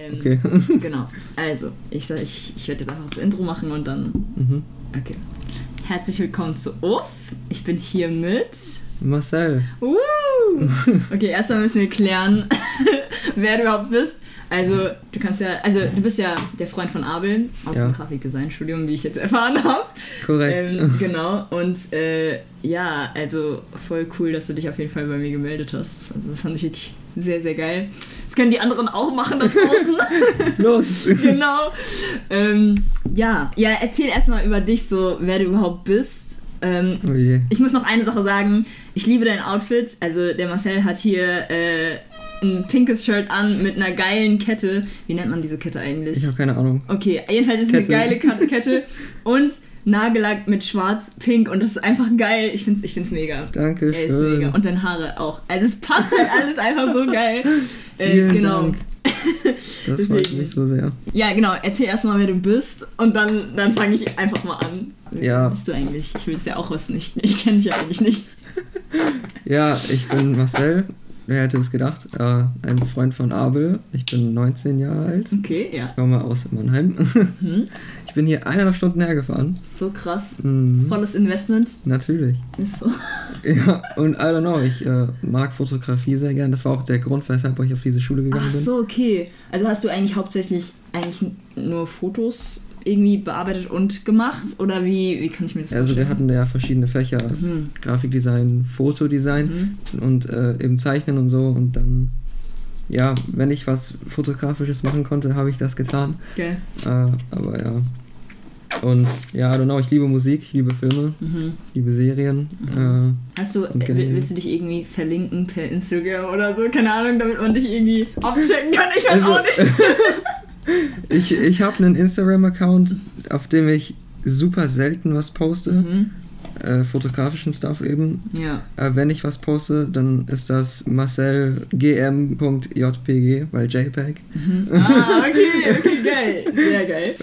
Ähm, Okay. Genau. Also, ich, sag- ich, ich werde jetzt einfach das Intro machen und dann. Mhm. Okay. Herzlich willkommen zu Uff. Ich bin hier mit. Marcel. Uh! Okay, erstmal müssen wir klären, wer du überhaupt bist. Also, du kannst ja, also du bist ja der Freund von Abel aus Ja. dem Grafikdesign-Studium, wie ich jetzt erfahren habe. Korrekt. Ähm, genau, und äh, ja, also voll cool, dass du dich auf jeden Fall bei mir gemeldet hast. Also, das fand ich wirklich sehr, sehr geil. Können die anderen auch machen da draußen. Los! genau. Ähm, ja, ja, erzähl erstmal über dich, so wer du überhaupt bist. Ähm, Oh ich muss noch eine Sache sagen. Ich liebe dein Outfit. Also der Marcel hat hier äh, ein pinkes Shirt an mit einer geilen Kette. Wie nennt man diese Kette eigentlich? Ich habe keine Ahnung. Okay, jedenfalls ist es eine geile Kette und Nagellack mit schwarz-pink und das ist einfach geil. Ich find's, ich find's mega. Danke Er ist mega. schön. Und deine Haare auch. Also es passt halt alles einfach so geil. Äh, Vielen genau. Dank. Das freut mich so sehr. Ja, genau. Erzähl erstmal, wer du bist und dann, dann fange ich einfach mal an. Ja. Wer bist du eigentlich? Ich will es ja auch wissen. Ich, ich kenne dich ja eigentlich nicht. Ja, ich bin Marcel. Wer hätte es gedacht? Äh, ein Freund von Abel. Ich bin 19 Jahre alt. Okay, ja. Ich komme aus Mannheim. Mhm. Ich bin hier eineinhalb Stunden hergefahren. So krass. Mhm. Volles Investment. Natürlich. Ist so. Ja, und I don't know, ich äh, mag Fotografie sehr gern. Das war auch der Grund, weshalb ich auf diese Schule gegangen Ach bin. so, okay. Also hast du eigentlich hauptsächlich eigentlich nur Fotos irgendwie bearbeitet und gemacht? Oder wie, wie kann ich mir das Also wir vorstellen? hatten ja verschiedene Fächer. Mhm. Grafikdesign, Fotodesign Mhm. und äh, eben Zeichnen und so. Und dann, ja, wenn ich was Fotografisches machen konnte, habe ich das getan. Geil. Äh, aber ja. Und ja, I don't know, ich liebe Musik, ich liebe Filme, Mhm. ich liebe Serien. Äh, Hast du, äh, willst du dich irgendwie verlinken per Instagram oder so? Keine Ahnung, damit man dich irgendwie abchecken kann. Ich weiß Also- auch nicht. ich ich habe einen Instagram-Account, auf dem ich super selten was poste. Mhm. Äh, fotografischen Stuff eben. Ja. Äh, wenn ich was poste, dann ist das marcelgm.jpg, weil JPEG. Mhm. Ah, okay, okay, geil. Sehr geil.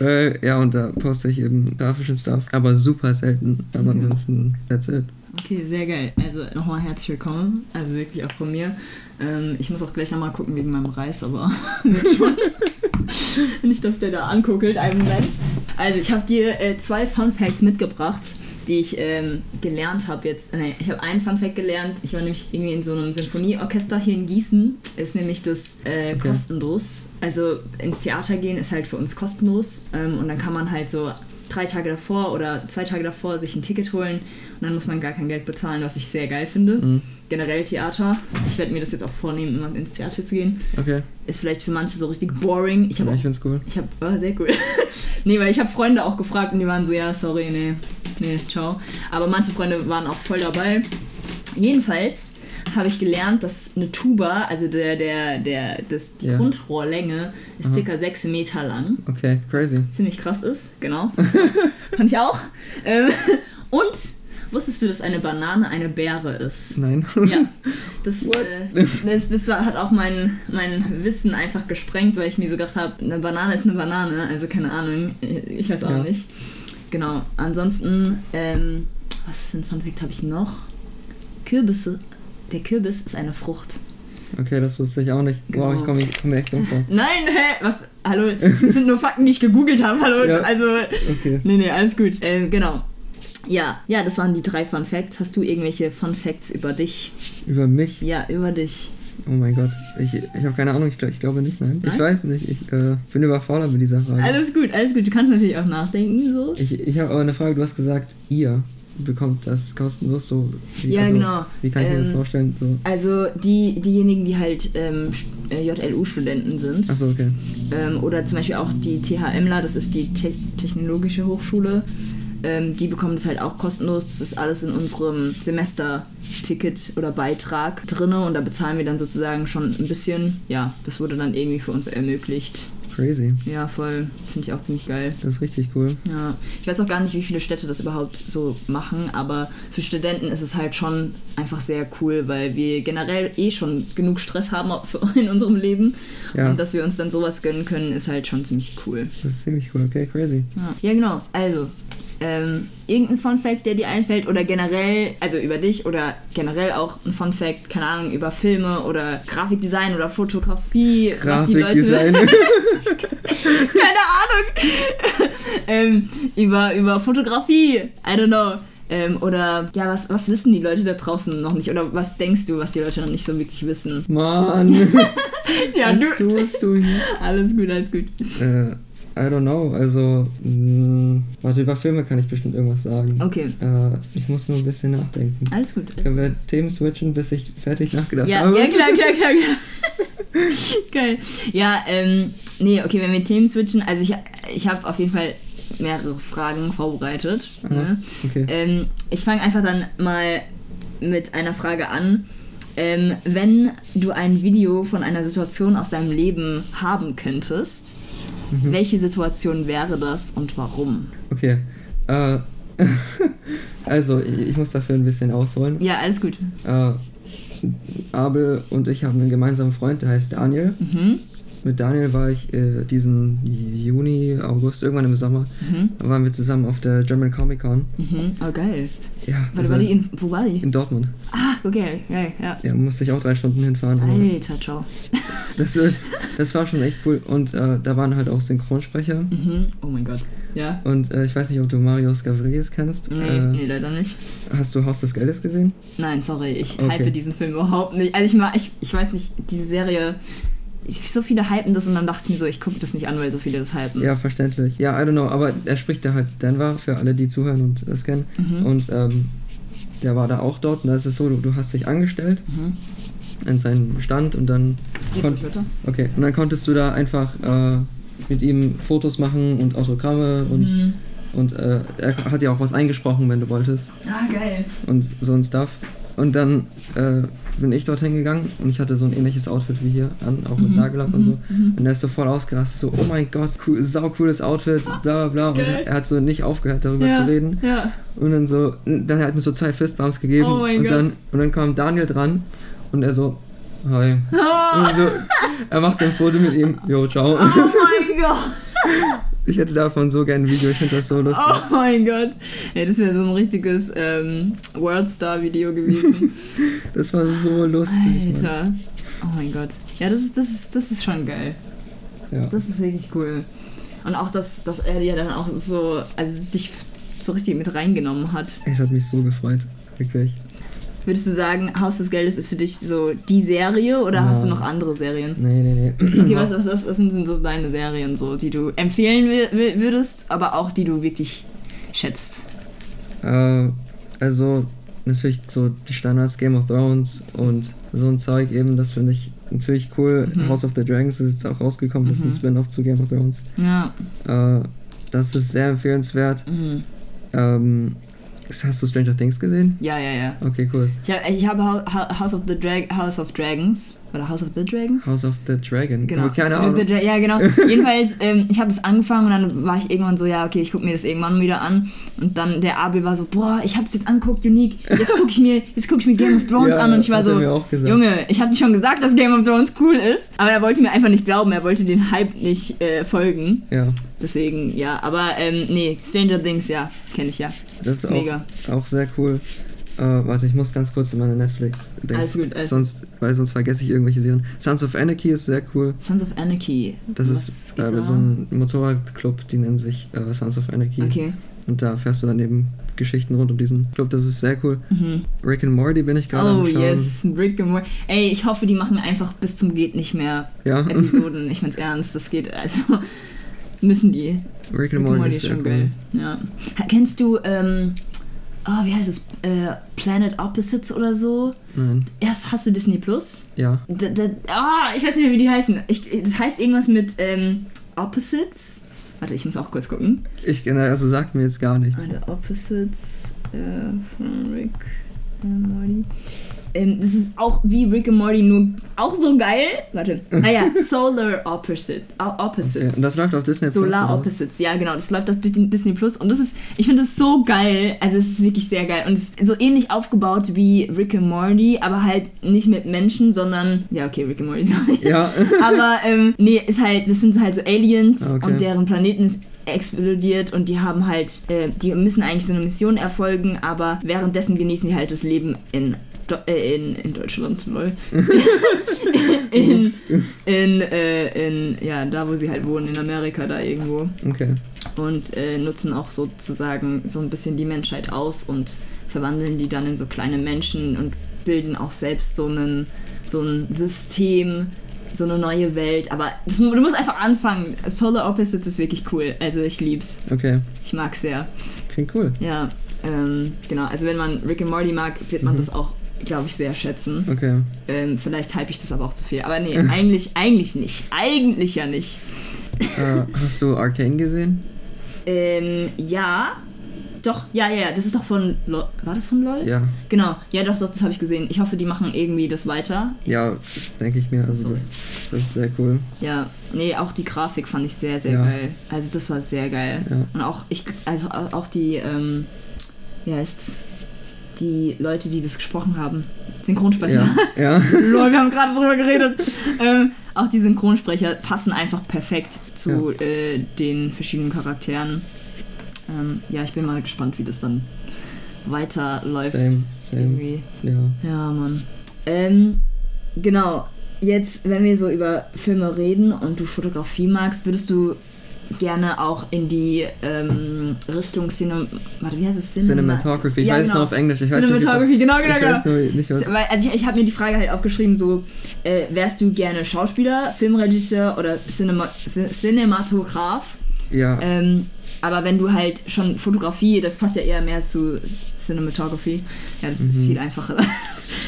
Äh, ja, und da poste ich eben grafischen Stuff, aber super selten. Aber Okay. ansonsten, that's it. Okay, sehr geil. Also nochmal herzlich willkommen. Also wirklich auch von mir. Ähm, ich muss auch gleich nochmal gucken wegen meinem Reis, aber nicht, dass der da anguckelt. Einen Moment. Also ich habe dir äh, zwei Fun Facts mitgebracht, die ich ähm, gelernt habe jetzt. Nee, ich habe einen Fun Fact gelernt. Ich war nämlich irgendwie in so einem Sinfonieorchester hier in Gießen. Ist nämlich das äh, Okay. kostenlos. Also ins Theater gehen ist halt für uns kostenlos. Ähm, und dann kann man halt so drei Tage davor oder zwei Tage davor sich ein Ticket holen und dann muss man gar kein Geld bezahlen, was ich sehr geil finde. Mhm. Generell Theater. Ich werde mir das jetzt auch vornehmen, immer ins Theater zu gehen. Okay, Ist vielleicht für manche so richtig boring. Ich habe ja, ich find's cool. ich habe, oh, sehr cool. nee, weil ich habe Freunde auch gefragt und die waren so, ja, sorry, nee, nee, ciao. Aber manche Freunde waren auch voll dabei. Jedenfalls habe ich gelernt, dass eine Tuba, also der, der, der, das, die Ja. Grundrohrlänge ist Aha. circa 6 Meter lang. Okay, crazy. Was ziemlich krass ist, genau. Fand ich auch. Ähm, und wusstest du, dass eine Banane eine Beere ist? Nein. Ja, das, äh, das, das war, hat auch mein, mein Wissen einfach gesprengt, weil ich mir so gedacht habe, eine Banane ist eine Banane, also keine Ahnung, ich weiß auch Ja. nicht. Genau, ansonsten, ähm, was für ein Funfact habe ich noch? Kürbisse, der Kürbis ist eine Frucht. Okay, das wusste ich auch nicht. Wow, Genau. ich komme komm mir echt dumm vor. Nein, hä, was, hallo, das sind nur Fakten, die ich gegoogelt habe, hallo, Ja. also, Okay. nee, nee, alles gut. Ähm, genau. Ja, ja, das waren die drei Fun Facts. Hast du irgendwelche Fun Facts über dich? Über mich? Ja, über dich. Oh mein Gott. Ich, ich habe keine Ahnung, ich, ich glaube nicht, nein. Ich Nein? weiß nicht, ich äh, bin überfordert mit dieser Frage. Alles gut, alles gut. Du kannst natürlich auch nachdenken, so. Ich, ich habe aber eine Frage, du hast gesagt, ihr bekommt das kostenlos so. Wie, Ja, genau. Wie kann ich mir das Ähm, vorstellen? So. Also die, diejenigen, die halt ähm, äh, JLU-Studenten sind. Achso, okay. Ähm, oder zum Beispiel auch die THMler, das ist die Te Technologische Hochschule. Ähm, die bekommen das halt auch kostenlos. Das ist alles in unserem Semesterticket oder Beitrag drinne und da bezahlen wir dann sozusagen schon ein bisschen. Ja, das wurde dann irgendwie für uns ermöglicht. Crazy. Ja, voll. Finde ich auch ziemlich geil. Das ist richtig cool. Ja, ich weiß auch gar nicht, wie viele Städte das überhaupt so machen, aber für Studenten ist es halt schon einfach sehr cool, weil wir generell eh schon genug Stress haben in unserem Leben. Ja. Und dass wir uns dann sowas gönnen können, ist halt schon ziemlich cool. Das ist ziemlich cool. Okay, crazy. Ja, ja genau. Also, Ähm, irgendein Fun Fact, der dir einfällt oder generell, also über dich oder generell auch ein Fun Fact, keine Ahnung, über Filme oder Grafikdesign oder Fotografie, was die Leute. Grafikdesign. keine Ahnung. ähm, über, über Fotografie, I don't know. Ähm, oder ja, was, was wissen die Leute da draußen noch nicht? Oder was denkst du, was die Leute noch nicht so wirklich wissen? Mann, Ja, was tust du hier? Alles gut, alles gut. Äh, I don't know, also, mh, warte, über Filme kann ich bestimmt irgendwas sagen. Okay, Äh, ich muss nur ein bisschen nachdenken. alles gut. Können wir Themen switchen, bis ich fertig nachgedacht Ja, habe? ja, klar, klar, klar, klar. Geil. Ja, ähm, nee, okay, wenn wir Themen switchen, also ich, ich habe auf jeden Fall mehrere Fragen vorbereitet. Ne? Okay. Ähm, ich fange einfach dann mal mit einer Frage an. Ähm, wenn du ein Video von einer Situation aus deinem Leben haben könntest, Mhm. welche Situation wäre das und warum? Okay. Äh, also, ich, ich muss dafür ein bisschen ausholen. Ja, alles gut. Äh, Abel und ich haben einen gemeinsamen Freund, der heißt Daniel. Mhm. Mit Daniel war ich äh, diesen Juni, August, irgendwann im Sommer, Mhm. da waren wir zusammen auf der German Comic Con. Mhm. Oh, geil. Ja, also war die in, wo war die? in Dortmund. Ach, okay, geil, ja. Ja, musste ich auch drei Stunden hinfahren. Alter, ciao. Das, das war schon echt cool. Und äh, da waren halt auch Synchronsprecher. Mhm. Oh mein Gott. Ja? Und äh, ich weiß nicht, ob du Marius Gavrilis kennst. Nee, äh, nee, leider nicht. Hast du Haus des Geldes gesehen? Nein, sorry, ich Okay. hype diesen Film überhaupt nicht. Also ich ich, ich weiß nicht, diese Serie, ich, so viele hypen das und dann dachte ich mir so, ich gucke das nicht an, weil so viele das hypen. Ja, verständlich. Ja, I don't know, aber er spricht da halt Denver für alle, die zuhören und das kennen. Mhm. Und ähm, der war da auch dort und da ist es so, du, du hast dich angestellt Mhm. an seinen Stand und dann Geht kon- ruhig weiter. okay und dann konntest du da einfach äh, mit ihm Fotos machen und Autogramme und, Mhm. und äh, er hat ja auch was eingesprochen, wenn du wolltest Ah, geil. und so ein Stuff. Und dann äh, bin ich dorthin gegangen und ich hatte so ein ähnliches Outfit wie hier an, auch mit Mhm, Nagellack und mhm, so. mhm. Und er ist so voll ausgerastet, so, oh mein Gott, cool, sau cooles Outfit, bla bla bla. Und er hat so nicht aufgehört, darüber Ja, zu reden. Ja. Und dann so, dann hat er mir so zwei Fistbumps gegeben. Oh und, Gott. dann, und dann kam Daniel dran und er so, hi. Oh, Und so, er macht ein Foto mit ihm, jo, ciao. oh mein Gott. Ich hätte davon so gern ein Video, ich finde das so lustig. Oh mein Gott. Ja, das wäre so ein richtiges ähm, Worldstar-Video gewesen. Das war so lustig. Mann. Alter. Oh mein Gott. Ja, das ist, das ist, das ist schon geil. Ja. Das ist wirklich cool. Und auch, dass, dass er dir dann auch so, also dich so richtig mit reingenommen hat. Es hat mich so gefreut, wirklich. Würdest du sagen, Haus des Geldes ist für dich so die Serie oder hast du Ja. noch andere Serien? Nee, nee, nee. Okay, was, was, was, was sind so deine Serien, so, die du empfehlen würdest, aber auch die du wirklich schätzt? Äh, also natürlich so die Standards Game of Thrones und so ein Zeug eben, das finde ich natürlich cool. Mhm. House of the Dragons ist jetzt auch rausgekommen, das ist ein Mhm. Spin-off zu Game of Thrones. Ja. Äh, das ist sehr empfehlenswert. Mhm. Ähm, hast du Stranger Things gesehen? Ja, ja, ja. Okay, cool. Ich habe hab House of the Drag House of Dragons oder House of the Dragons? House of the Dragon. Genau. Aber keine Ahnung. ja, genau. Jedenfalls, ähm, ich habe es angefangen und dann war ich irgendwann so, ja, okay, ich gucke mir das irgendwann wieder an. Und dann der Abel war so, boah, ich habe es jetzt angeguckt, Unique. Jetzt gucke ich mir, jetzt guck ich mir Game of Thrones Ja, an und ich war so. Junge, ich habe dir schon gesagt, dass Game of Thrones cool ist, aber er wollte mir einfach nicht glauben, er wollte den Hype nicht äh, folgen. Ja, Deswegen, ja, aber ähm, nee, Stranger Things, ja, kenne ich ja. das ist Mega. auch, auch sehr cool. Äh, warte, ich muss ganz kurz in meine netflix Alles gut, alles sonst, Weil sonst vergesse ich irgendwelche Serien. Sons of Anarchy ist sehr cool. Sons of Anarchy. Das Was ist äh, so ein Motorradclub, die nennen sich äh, Sons of Anarchy. Okay. Und da fährst du dann eben Geschichten rund um diesen Club. Das ist sehr cool. Mhm. Rick and Morty bin ich gerade Oh am Schauen. yes, Rick and Morty. Ey, ich hoffe, die machen einfach bis zum geht nicht mehr Ja, Episoden. ich mein's ernst, das geht also müssen die. Rick Rick and and Morty Morty ist ist sehr schon cool. geil. Ja. Kennst du ähm, oh, wie heißt es? Äh, Planet Opposites oder so? Nein, Erst hast du Disney Plus? ja. D d ah, ich weiß nicht mehr, wie die heißen. Ich, das heißt irgendwas mit ähm, Opposites. Warte, ich muss auch kurz gucken. Ich, also sagt mir jetzt gar nichts. Warte, Opposites äh, von Rick and Morty. Ähm, das ist auch wie Rick and Morty, nur auch so geil. Warte. Ah ja, Solar Opposite, o- Okay. Opposites. Und das läuft auf Disney Solar Plus, oder? Opposites, ja genau, das läuft auf Dis- Disney Plus und das ist, ich finde das so geil, also es ist wirklich sehr geil und es ist so ähnlich aufgebaut wie Rick and Morty, aber halt nicht mit Menschen, sondern, ja okay, Rick and Morty, sorry. Ja, aber ähm, nee, ist halt, das sind halt so Aliens Ah, okay. und deren Planeten ist explodiert und die haben halt, äh, die müssen eigentlich so eine Mission erfolgen, aber währenddessen genießen die halt das Leben in Do äh, in, in Deutschland, lol. in, in, äh, in, ja, da wo sie halt wohnen, in Amerika da irgendwo. Okay. Und äh, nutzen auch sozusagen so ein bisschen die Menschheit aus und verwandeln die dann in so kleine Menschen und bilden auch selbst so, einen, so ein System, so eine neue Welt. Aber das, du musst einfach anfangen. Solar Opposites ist wirklich cool. Also ich lieb's. Okay. Ich mag's sehr. Klingt cool. Ja, ähm, genau. Also wenn man Rick and Morty mag, wird man Mhm. das auch, glaube ich, sehr schätzen. Okay. Ähm, vielleicht hype ich das aber auch zu viel. Aber nee, eigentlich, eigentlich nicht. Eigentlich ja nicht. äh, hast du Arcane gesehen? Ähm, ja. Doch, ja, ja, ja. Das ist doch von LOL. War das von LOL? Ja. Genau. Ja, doch, doch, das habe ich gesehen. Ich hoffe, die machen irgendwie das weiter. Ja, denke ich mir. Also das, das ist sehr cool. Ja, nee, auch die Grafik fand ich sehr, sehr Ja. geil. Also das war sehr geil. Ja. Und auch ich, also au- auch die, ähm, wie heißt's? Die Leute, die das gesprochen haben. Synchronsprecher. Ja. Ja. Lol, wir haben gerade drüber geredet. ähm, auch die Synchronsprecher passen einfach perfekt zu äh, den verschiedenen Charakteren. Ähm, ja, ich bin mal gespannt, wie das dann weiterläuft. Same, same. Irgendwie. Ja. Ja, Mann. Ähm, genau. Jetzt, wenn wir so über Filme reden und du Fotografie magst, würdest du gerne auch in die ähm, Richtung Cinem warte, wie heißt es? Cinema- Cinematography. Ich Ja, weiß es genau. nur auf Englisch. Ich weiß nicht, es- Cinematography, genau, genau, ich genau. weiß nur nicht, was. Weil, also ich, ich habe mir die Frage halt aufgeschrieben, so, äh, wärst du gerne Schauspieler, Filmregisseur oder Cinema, Cin- Cinematograph? Ja. Ähm, aber wenn du halt schon Fotografie, das passt ja eher mehr zu Cinematography, ja, das ist Mhm. viel einfacher.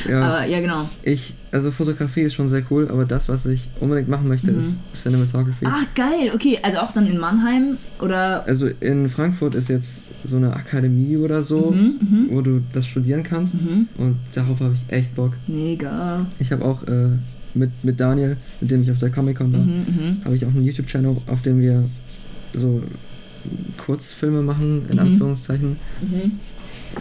ja. Aber ja, genau. Ich, also Fotografie ist schon sehr cool, aber das, was ich unbedingt machen möchte, Mhm. ist Cinematography. Ah, geil, okay. Also auch dann in Mannheim oder. Also in Frankfurt ist jetzt so eine Akademie oder so, Mhm, mhm, wo du das studieren kannst. mhm. Und darauf habe ich echt Bock. Mega. Ich habe auch äh, mit, mit Daniel, mit dem ich auf der Comic-Con war, mhm. habe ich auch einen YouTube-Channel, auf dem wir so Kurzfilme machen, in Mhm. Anführungszeichen. Mhm.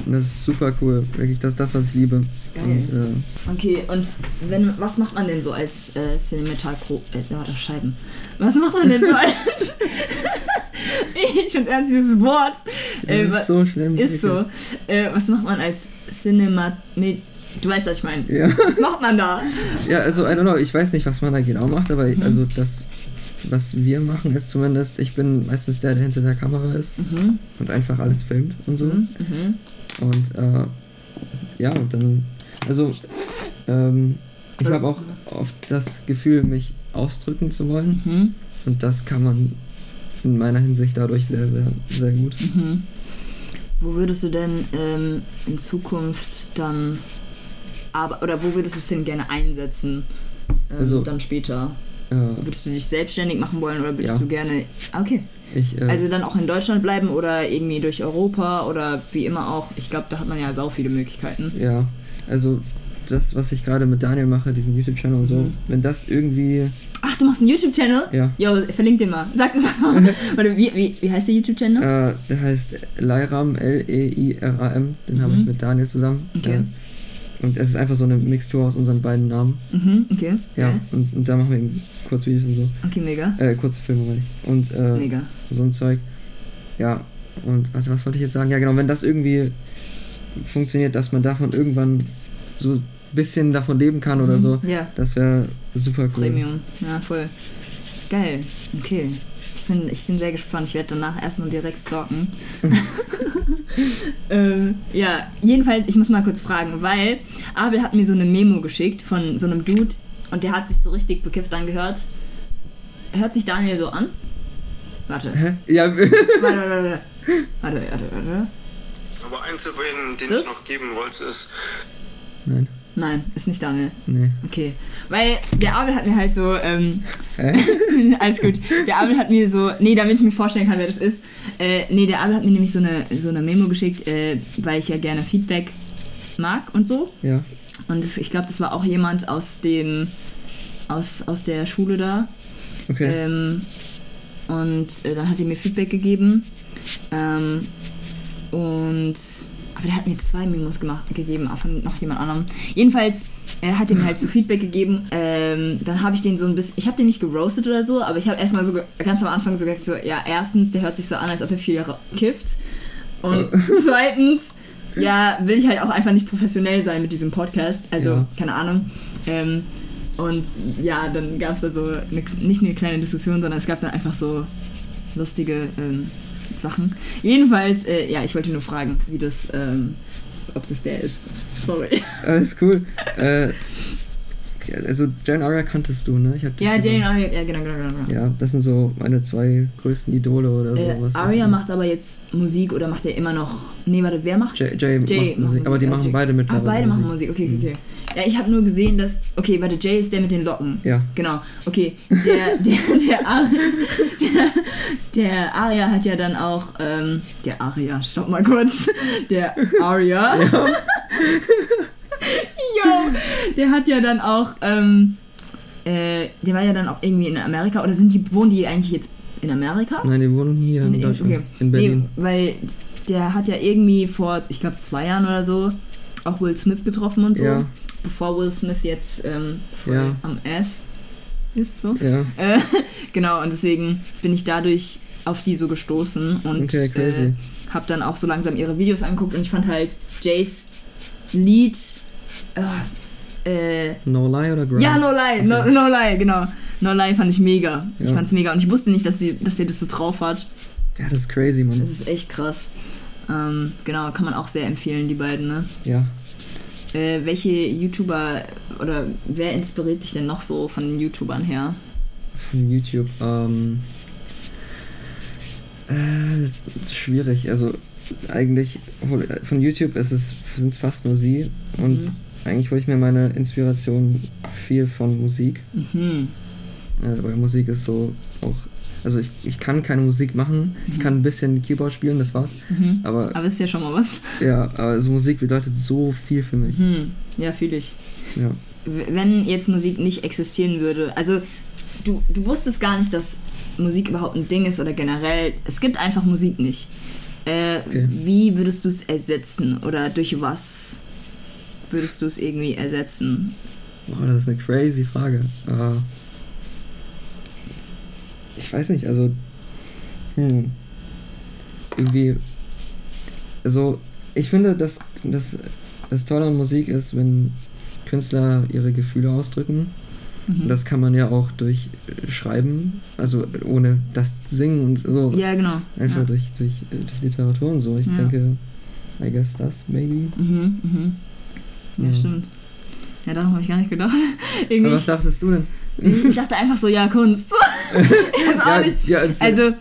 Und das ist super cool. Wirklich, das ist das, was ich liebe. Geil. Und äh, Okay, und wenn, was macht man denn so als äh, Cinematogro... Äh, warte, Scheiben. Was macht man denn so als... ich finde ernst dieses Wort. Äh, ist so schlimm. ist so. Äh, was macht man als Cinema... Nee, du weißt, was ich meine. Ja. Was macht man da? ja, also I don't know, ich weiß nicht, was man da genau macht, aber Mhm. also das, was wir machen, ist zumindest, ich bin meistens der, der hinter der Kamera ist Mhm, und einfach alles filmt und so. mhm, mhm. Und äh, ja, und dann, also ähm, ich habe auch oft das Gefühl, mich ausdrücken zu wollen. Mhm, Und das kann man in meiner Hinsicht dadurch sehr, sehr, sehr gut. mhm. Wo würdest du denn ähm, in Zukunft dann... Aber, oder wo würdest du es denn gerne einsetzen? Ähm, Also- dann später. Äh, Würdest du dich selbstständig machen wollen oder würdest Ja. du gerne. Ah, Okay. ich, äh, Also dann auch in Deutschland bleiben oder irgendwie durch Europa oder wie immer auch. Ich glaube, da hat man ja sau viele Möglichkeiten. ja, also das, was ich gerade mit Daniel mache, diesen YouTube-Channel und so, Mhm. wenn das irgendwie, Ach, du machst einen YouTube-Channel? ja, Jo, verlink den mal. Sag das mal. Warte, wie, wie, wie heißt der YouTube-Channel? äh, der heißt Leiram, L-E-I-R-A-M, den habe Mhm. ich mit Daniel zusammen. Okay. Äh, und es ist einfach so eine Mixtur aus unseren beiden Namen. Mhm, okay. Ja, Geil. und, und da machen wir eben Kurzvideos und so. Okay, mega. Äh, kurze Filme meine ich. Und äh, Mega. so ein Zeug. Ja, und also was wollte ich jetzt sagen? Ja, genau, wenn das irgendwie funktioniert, dass man davon irgendwann so ein bisschen davon leben kann oder Mhm. so, Ja, das wäre super cool. Premium. Ja, voll. Geil. Okay. Ich bin, ich bin sehr gespannt. Ich werde danach erstmal direkt stalken. ähm, ja, jedenfalls, ich muss mal kurz fragen, weil Abel hat mir so eine Memo geschickt von so einem Dude und der hat sich so richtig bekifft angehört. Hört sich Daniel so an? Warte. Hä? Ja, Warte, warte, warte. Warte, warte, warte. Aber eins erwähnen, den Das? ich noch geben wollte, ist, nein, Nein, ist nicht Daniel. nee. Okay. Weil der Abel hat mir halt so, ähm, Hä? Alles gut. Der Abel hat mir so, nee, damit ich mir vorstellen kann, wer das ist. Äh, nee, der Abel hat mir nämlich so eine, so eine Memo geschickt, äh, weil ich ja gerne Feedback mag und so. Ja, Und das, ich glaube, das war auch jemand aus dem, aus, aus der Schule da. okay. Ähm, und äh, dann hat er mir Feedback gegeben. Ähm, und aber der hat mir zwei Memos gemacht, gegeben, auch von noch jemand anderem. Jedenfalls äh, hat er mir halt so Feedback gegeben. Ähm, dann habe ich den so ein bisschen, ich habe den nicht geroastet oder so, aber ich habe erstmal so ganz am Anfang so gesagt, so, ja, erstens, der hört sich so an, als ob er viel kifft. Und zweitens, ja, will ich halt auch einfach nicht professionell sein mit diesem Podcast. Also, Ja. keine Ahnung. Ähm, und ja, dann gab es da so eine, nicht eine kleine Diskussion, sondern es gab dann einfach so lustige ähm, Sachen. Jedenfalls, äh, ja, ich wollte nur fragen, wie das, ähm, ob das der ist. Sorry. Alles cool. äh, also Jane Aria kanntest du, ne? Ja. Jane Aria, ja, genau, genau, genau. Ja, das sind so meine zwei größten Idole oder so. Äh, was Aria macht aber jetzt Musik oder macht er immer noch. Nee, warte, wer macht? Jay, Jay, Jay macht Musik, aber die ja, machen Jay. beide Ah, mittlerweile beide machen Musik. Musik, okay, Mhm. okay. Ja, ich habe nur gesehen, dass. Okay, warte, Jay ist der mit den Locken. Ja, Genau, okay. Der, der, der, Ar der, der Aria hat ja dann auch. Ähm, der Aria, stopp mal kurz. Der Aria. Yo, der hat ja dann auch. Ähm, äh, der war ja dann auch irgendwie in Amerika. Oder sind die, wohnen die eigentlich jetzt in Amerika? nein, die wohnen hier in, In- Deutschland, okay. in Berlin. Nee, weil der hat ja irgendwie vor, ich glaube, zwei Jahren oder so auch Will Smith getroffen und so. Ja. Bevor Will Smith jetzt ähm, voll Ja. am Ass ist. So. Ja, Äh, genau, und deswegen bin ich dadurch auf die so gestoßen und Okay, äh, habe dann auch so langsam ihre Videos angeguckt und ich fand halt Jays Lied. Äh, äh, No Lie oder Grind? ja, No Lie, no, Okay. no Lie, genau. No Lie fand ich mega. Ich Ja. fand's mega und ich wusste nicht, dass sie, dass sie das so drauf hat. Ja, das ist crazy, Mann. Das ist echt krass. Ähm, genau, kann man auch sehr empfehlen, die beiden, ne? Ja. Äh, welche YouTuber oder wer inspiriert dich denn noch so von den YouTubern her? Von YouTube. Ähm, äh, schwierig. Also eigentlich von YouTube ist es sind es fast nur sie und Mhm. eigentlich hole ich mir meine Inspiration viel von Musik. Mhm. Äh, weil Musik ist so auch. Also ich, ich kann keine Musik machen. Ich Mhm. kann ein bisschen Keyboard spielen, das war's. Mhm. Aber Aber ist ja schon mal was. ja, aber also Musik bedeutet so viel für mich. Mhm. Ja, fühle ich. Ja. Wenn jetzt Musik nicht existieren würde, also du, du wusstest gar nicht, dass Musik überhaupt ein Ding ist oder generell, es gibt einfach Musik nicht. Äh, Okay. Wie würdest du es ersetzen oder durch was würdest du es irgendwie ersetzen? Boah, das ist eine crazy Frage. Äh, ich weiß nicht, also. Hm. Irgendwie. Also, ich finde, dass, dass das Tolle an Musik ist, wenn Künstler ihre Gefühle ausdrücken. Mhm. Und das kann man ja auch durch äh, Schreiben, also ohne das Singen und so. ja, genau. Einfach ja. durch, durch, äh, durch Literatur und so. Ich Ja. denke, I guess das, maybe. Mhm, mhm. Ja, Ja. stimmt. Ja, daran habe ich gar nicht gedacht. Irgendwie, Aber was dachtest du denn? Ich dachte einfach so, ja, Kunst. ja, erzähl. Also,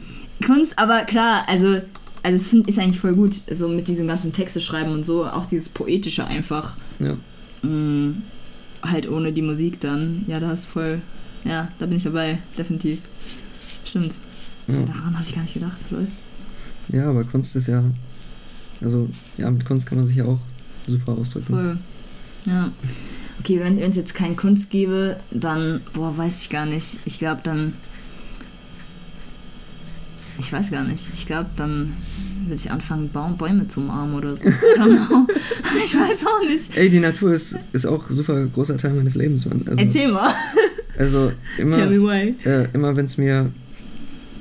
Kunst, aber klar, also, also es find, ist eigentlich voll gut, so mit diesem ganzen Texte schreiben und so, auch dieses Poetische einfach. ja. Mh, halt ohne die Musik dann. Ja, da hast du voll. Ja, da bin ich dabei, definitiv. Stimmt. Ja, Ja. daran habe ich gar nicht gedacht, lol. ja, aber Kunst ist ja. Also, ja, mit Kunst kann man sich ja auch super ausdrücken. Voll. Ja. Okay, wenn es jetzt kein Kunst gäbe, dann, boah, weiß ich gar nicht. Ich glaube, dann. Ich weiß gar nicht. Ich glaube, dann würde ich anfangen, Baum, Bäume zu umarmen oder so. Ich weiß auch nicht. Ey, die Natur ist, ist auch ein super großer Teil meines Lebens, Mann. Also, Erzähl mal. also Tell immer, me why. äh, immer wenn es mir.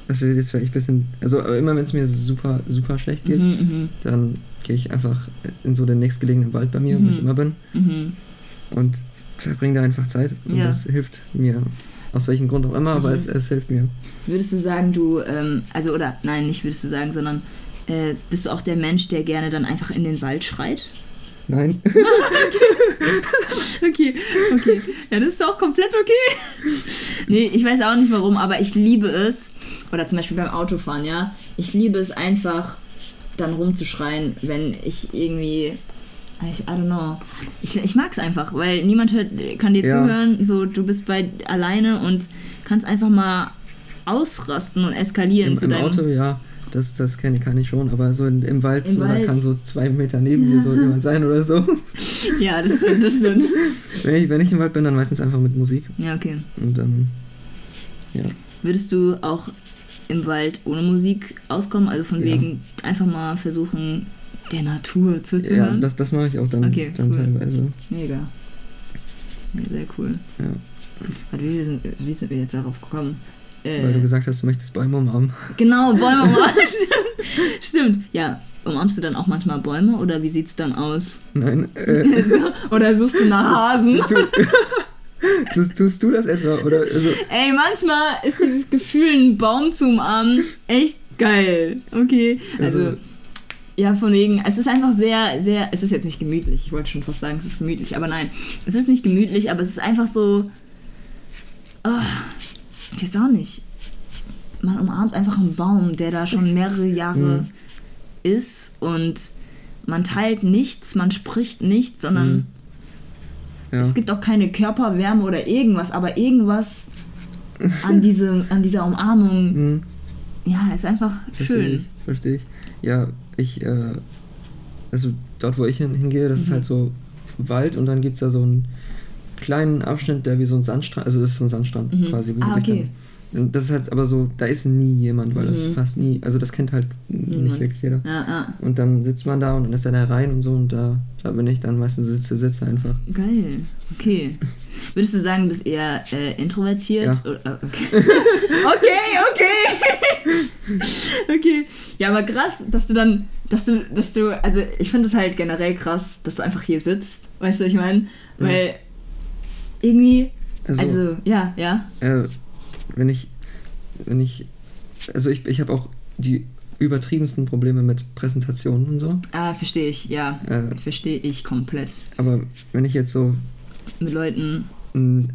Also jetzt wäre ich ein bisschen. Also immer wenn es mir super, super schlecht geht, Mhm, mhm, dann gehe ich einfach in so den nächstgelegenen Wald bei mir, wo ich Mhm. immer bin, mhm. Und verbringe da einfach Zeit. Und Ja. das hilft mir. Aus welchem Grund auch immer, aber Mhm. es, es hilft mir. Würdest du sagen, du, ähm, also, oder, nein, nicht würdest du sagen, sondern äh, bist du auch der Mensch, der gerne dann einfach in den Wald schreit? Nein. Okay, okay. Ja, das ist auch komplett okay. Nee, ich weiß auch nicht warum, aber ich liebe es, oder zum Beispiel beim Autofahren, ja, ich liebe es einfach, dann rumzuschreien, wenn ich irgendwie. Ich, I don't know. Ich, ich mag es einfach, weil niemand hört, kann dir Ja. zuhören. So, du bist bei alleine und kannst einfach mal ausrasten und eskalieren Im, zu im deinem. Auto, ja, das, das kenne kann ich schon, aber so in, im Wald, Im so, Wald. da kann so zwei Meter neben dir so jemand sein oder so. Ja, das stimmt, das stimmt. Wenn ich, wenn ich im Wald bin, dann meistens einfach mit Musik. Ja, okay. Und ähm, ja. Würdest du auch im Wald ohne Musik auskommen? Also von Ja. wegen einfach mal versuchen, der Natur Ja, zuzuhören. das, das mache ich auch dann, Okay, dann cool. teilweise. Mega. Ja, sehr cool. Ja. Warte, wie sind, wie sind wir jetzt darauf gekommen? Äh, Weil du gesagt hast, du möchtest Bäume umarmen. genau, Bäume umarmen. Stimmt. Stimmt. Ja, umarmst du dann auch manchmal Bäume oder wie sieht's dann aus? Nein, äh, oder suchst du nach Hasen? tu, tust, tust du das etwa? Oder, also, Ey, manchmal ist dieses Gefühl, einen Baum zu umarmen, echt geil. Okay. Also, Also- ja, von wegen, es ist einfach sehr, sehr, es ist jetzt nicht gemütlich. Ich wollte schon fast sagen, es ist gemütlich, aber nein, es ist nicht gemütlich, aber es ist einfach so, ah, ich weiß auch nicht. Man umarmt einfach einen Baum, der da schon mehrere Jahre Mhm. ist und man teilt nichts, man spricht nichts, sondern Mhm. ja. es gibt auch keine Körperwärme oder irgendwas, aber irgendwas an, diese, an dieser Umarmung, Hm, ja, ist einfach verstehe schön. ich, verstehe ich. Ja, ich, äh, also dort, wo ich hin, hingehe, das ist Mhm. halt so Wald und dann gibt es da so einen kleinen Abschnitt, der wie so ein Sandstrand, also das ist so ein Sandstrand Mhm. quasi. Ah, okay. Dann, das ist halt aber so, da ist nie jemand, weil das Mhm. fast nie, also das kennt halt nicht Niemand. wirklich jeder. Ja, ja. Und dann sitzt man da und dann ist er da rein und so und da, da bin ich dann meistens sitze, sitze einfach. Geil. Okay. Würdest du sagen, du bist eher äh, introvertiert? Ja. Oder, äh, okay. okay, okay. okay. Ja, aber krass, dass du dann, dass du, dass du, also ich finde es halt generell krass, dass du einfach hier sitzt. Weißt du, was ich meine? Weil irgendwie, Also, also, ja, ja. äh, wenn ich, wenn ich, also ich, ich habe auch die übertriebensten Probleme mit Präsentationen und so. Ah, verstehe ich, ja. Äh, Verstehe ich komplett. aber wenn ich jetzt so Mit Leuten,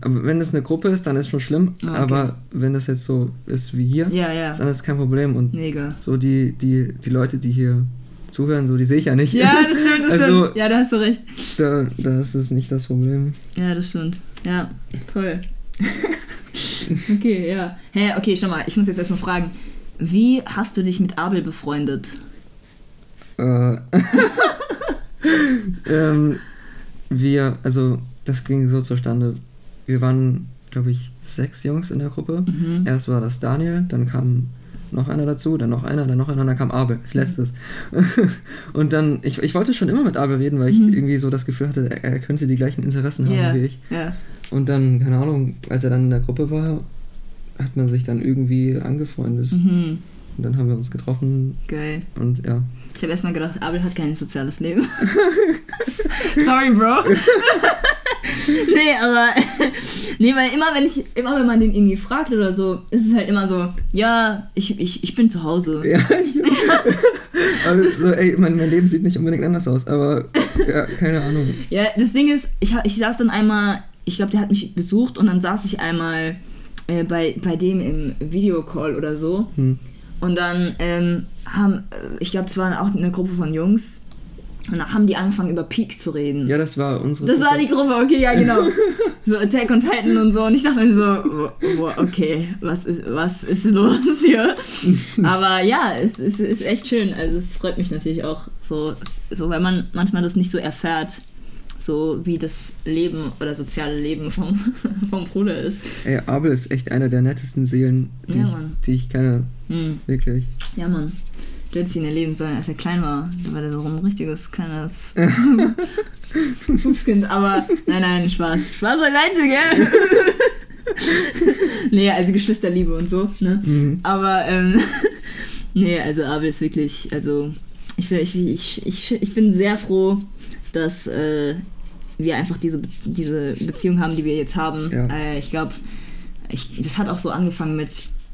Aber wenn das eine Gruppe ist, dann ist schon schlimm. Ah, okay. Aber wenn das jetzt so ist wie hier, ja, ja. dann ist es kein Problem. Und Mega. so die, die, die Leute, die hier zuhören, so die sehe ich ja nicht. Ja, das stimmt, das Also- stimmt. Ja, da hast du recht. Da, da ist es nicht das Problem. Ja, das stimmt. Ja, voll. okay, ja. Hä, okay, schau mal, ich muss jetzt erstmal fragen. Wie hast du dich mit Abel befreundet? Äh, ähm, wir, also das ging so zustande. Wir waren, glaube ich, sechs Jungs in der Gruppe. Mhm. Erst war das Daniel, dann kam noch einer dazu, dann noch einer, dann noch einer, dann kam Abel, als letztes. und dann, ich, ich wollte schon immer mit Abel reden, weil ich Mhm. irgendwie so das Gefühl hatte, er, er könnte die gleichen Interessen haben Ja, wie ich. ja. Und dann, keine Ahnung, als er dann in der Gruppe war, hat man sich dann irgendwie angefreundet. Mhm. Und dann haben wir uns getroffen Geil. und ja. Ich habe erstmal gedacht, Abel hat kein soziales Leben. Sorry, Bro. nee, aber. nee, weil immer wenn ich, immer wenn man den irgendwie fragt oder so, ist es halt immer so, ja, ich, ich, ich bin zu Hause. Ja, ja. also, so, ey, mein, mein Leben sieht nicht unbedingt anders aus, aber ja, keine Ahnung. Ja, das Ding ist, ich, ich saß dann einmal, ich glaube, der hat mich besucht und dann saß ich einmal äh, bei, bei dem im Videocall oder so. Hm. Und dann ähm, haben, äh, ich glaube, es war auch eine Gruppe von Jungs. Und dann haben die angefangen, über Peak zu reden. Ja, das war unsere. Das war die Gruppe, okay, ja, genau. So Attack on Titan und so. Und ich dachte mir so, okay, was ist, was ist los hier? Aber ja, es, es ist echt schön. Also es freut mich natürlich auch so, so, weil man manchmal das nicht so erfährt, so wie das Leben oder soziale Leben vom, vom Bruder ist. Ey, Abel ist echt einer der nettesten Seelen, die, Ja, ich, die ich kenne. Hm. Wirklich. Ja, Mann. Du hättest ihn erleben sollen, als er klein war. Da war der so ein richtiges kleines Fuchskind. Aber nein, nein, Spaß. Spaß beiseite, gell? nee, also Geschwisterliebe und so, ne? Mhm. Aber, ähm, nee, also Abel ist wirklich, also ich, bin- ich, ich, ich, ich bin sehr froh, dass äh, wir einfach diese, diese Beziehung haben, die wir jetzt haben. Ja. Äh, ich glaube, das hat auch so angefangen mit,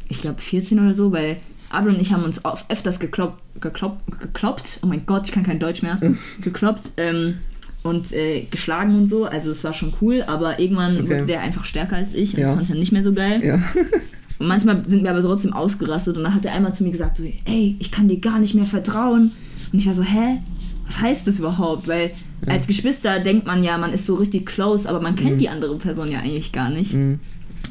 ich glaube, 14 oder so, weil Abel und ich haben uns oft, öfters gekloppt, gekloppt, gekloppt, oh mein Gott, ich kann kein Deutsch mehr, gekloppt ähm, und äh, geschlagen und so. Also es war schon cool, aber irgendwann Okay. wurde der einfach stärker als ich und Ja. das fand ich dann nicht mehr so geil. Ja. Und manchmal sind wir aber trotzdem ausgerastet und dann hat er einmal zu mir gesagt, so, ey, ich kann dir gar nicht mehr vertrauen. Und ich war so, hä? Was heißt das überhaupt? Weil als Geschwister denkt man ja, man ist so richtig close, aber man kennt Mhm. die andere Person ja eigentlich gar nicht. Mhm.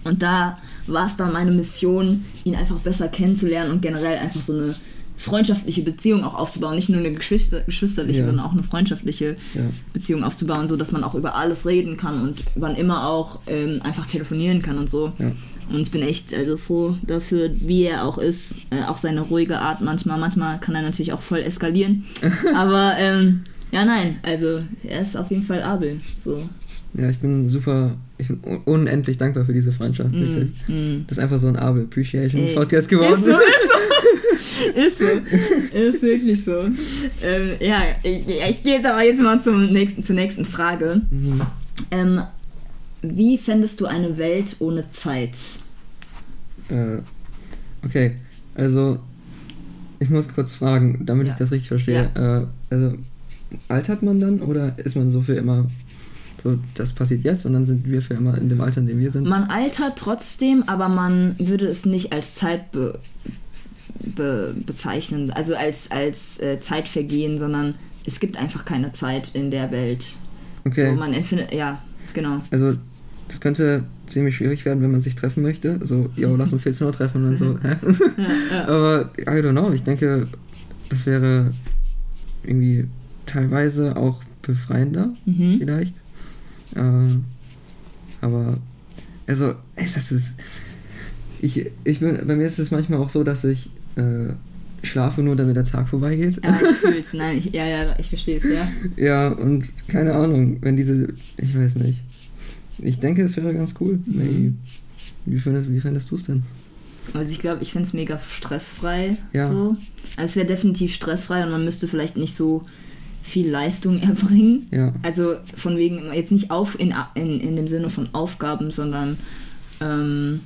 Und da war es dann meine Mission, ihn einfach besser kennenzulernen und generell einfach so eine freundschaftliche Beziehung auch aufzubauen. Nicht nur eine Geschwister, geschwisterliche, Ja. sondern auch eine freundschaftliche Ja. Beziehung aufzubauen, so dass man auch über alles reden kann und wann immer auch ähm, einfach telefonieren kann und so. Ja. Und ich bin echt also froh dafür, wie er auch ist. Äh, auch seine ruhige Art manchmal. Manchmal kann er natürlich auch voll eskalieren. Aber ähm, ja, nein, also er ist auf jeden Fall Abel. So. Ja, ich bin super, ich bin un- unendlich dankbar für diese Freundschaft. Mm, mm. Das ist einfach so ein Abel Appreciation Ey, Podcast geworden. Ist so, ist so. ist so. Ist wirklich so. Ähm, ja, ich, ich gehe jetzt aber jetzt mal zum nächsten, zur nächsten Frage. Mhm. Ähm, wie fändest du eine Welt ohne Zeit? Äh, okay, also ich muss kurz fragen, damit Ja. ich das richtig verstehe. Äh, also altert man dann oder ist man so für immer so, das passiert jetzt und dann sind wir für immer in dem Alter, in dem wir sind? Man altert trotzdem, aber man würde es nicht als Zeit be, be, bezeichnen, also als, als äh, Zeitvergehen, sondern es gibt einfach keine Zeit in der Welt. Okay, So, man empfindet, ja, genau. also das könnte ziemlich schwierig werden, wenn man sich treffen möchte. So, yo, lass um 14 Uhr treffen und dann so, hä? Ja, ja. Aber I don't know, ich denke, das wäre irgendwie teilweise auch befreiender, Mhm. vielleicht. Äh, aber, also, ey, das ist. Ich, ich bin, bei mir ist es manchmal auch so, dass ich äh, schlafe nur, damit der Tag vorbeigeht. Ja, ich fühl's. Nein, ich, ja, ja, ich verstehe es, ja. Ja, und keine Ahnung, wenn diese. Ich weiß nicht. Ich denke, es wäre ganz cool. Mhm. Wie findest, wie findest du es denn? Also ich glaube, ich finde es mega stressfrei. Ja. So. Also es wäre definitiv stressfrei und man müsste vielleicht nicht so viel Leistung erbringen. Ja. Also von wegen, jetzt nicht auf in, in, in dem Sinne von Aufgaben, sondern ähm,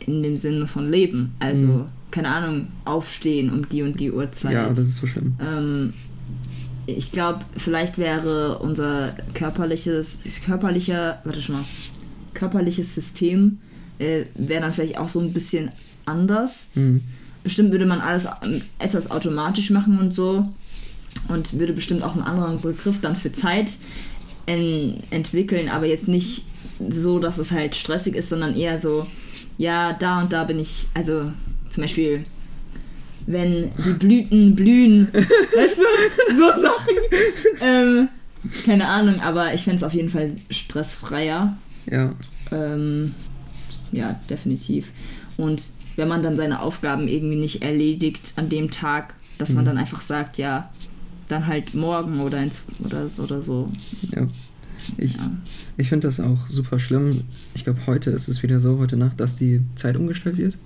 in dem Sinne von Leben. Also, Mhm. keine Ahnung, aufstehen um die und die Uhrzeit. Ja, das ist so schlimm. ähm, ich glaube, vielleicht wäre unser körperliches, körperlicher, warte schon mal, körperliches System äh, wäre dann vielleicht auch so ein bisschen anders. Mhm. Bestimmt würde man alles ähm, etwas automatisch machen und so und würde bestimmt auch einen anderen Begriff dann für Zeit en entwickeln, aber jetzt nicht so, dass es halt stressig ist, sondern eher so, ja, da und da bin ich, also zum Beispiel, wenn die Blüten blühen, weißt du, so Sachen. Ähm, keine Ahnung, aber ich fände es auf jeden Fall stressfreier. Ja. Ähm, ja, definitiv. Und wenn man dann seine Aufgaben irgendwie nicht erledigt an dem Tag, dass man Mhm. dann einfach sagt, ja, dann halt morgen oder, ins, oder, so- oder so. Ja. Ich, Ja. ich finde das auch super schlimm. Ich glaube, heute ist es wieder so, heute Nacht, dass die Zeit umgestellt wird.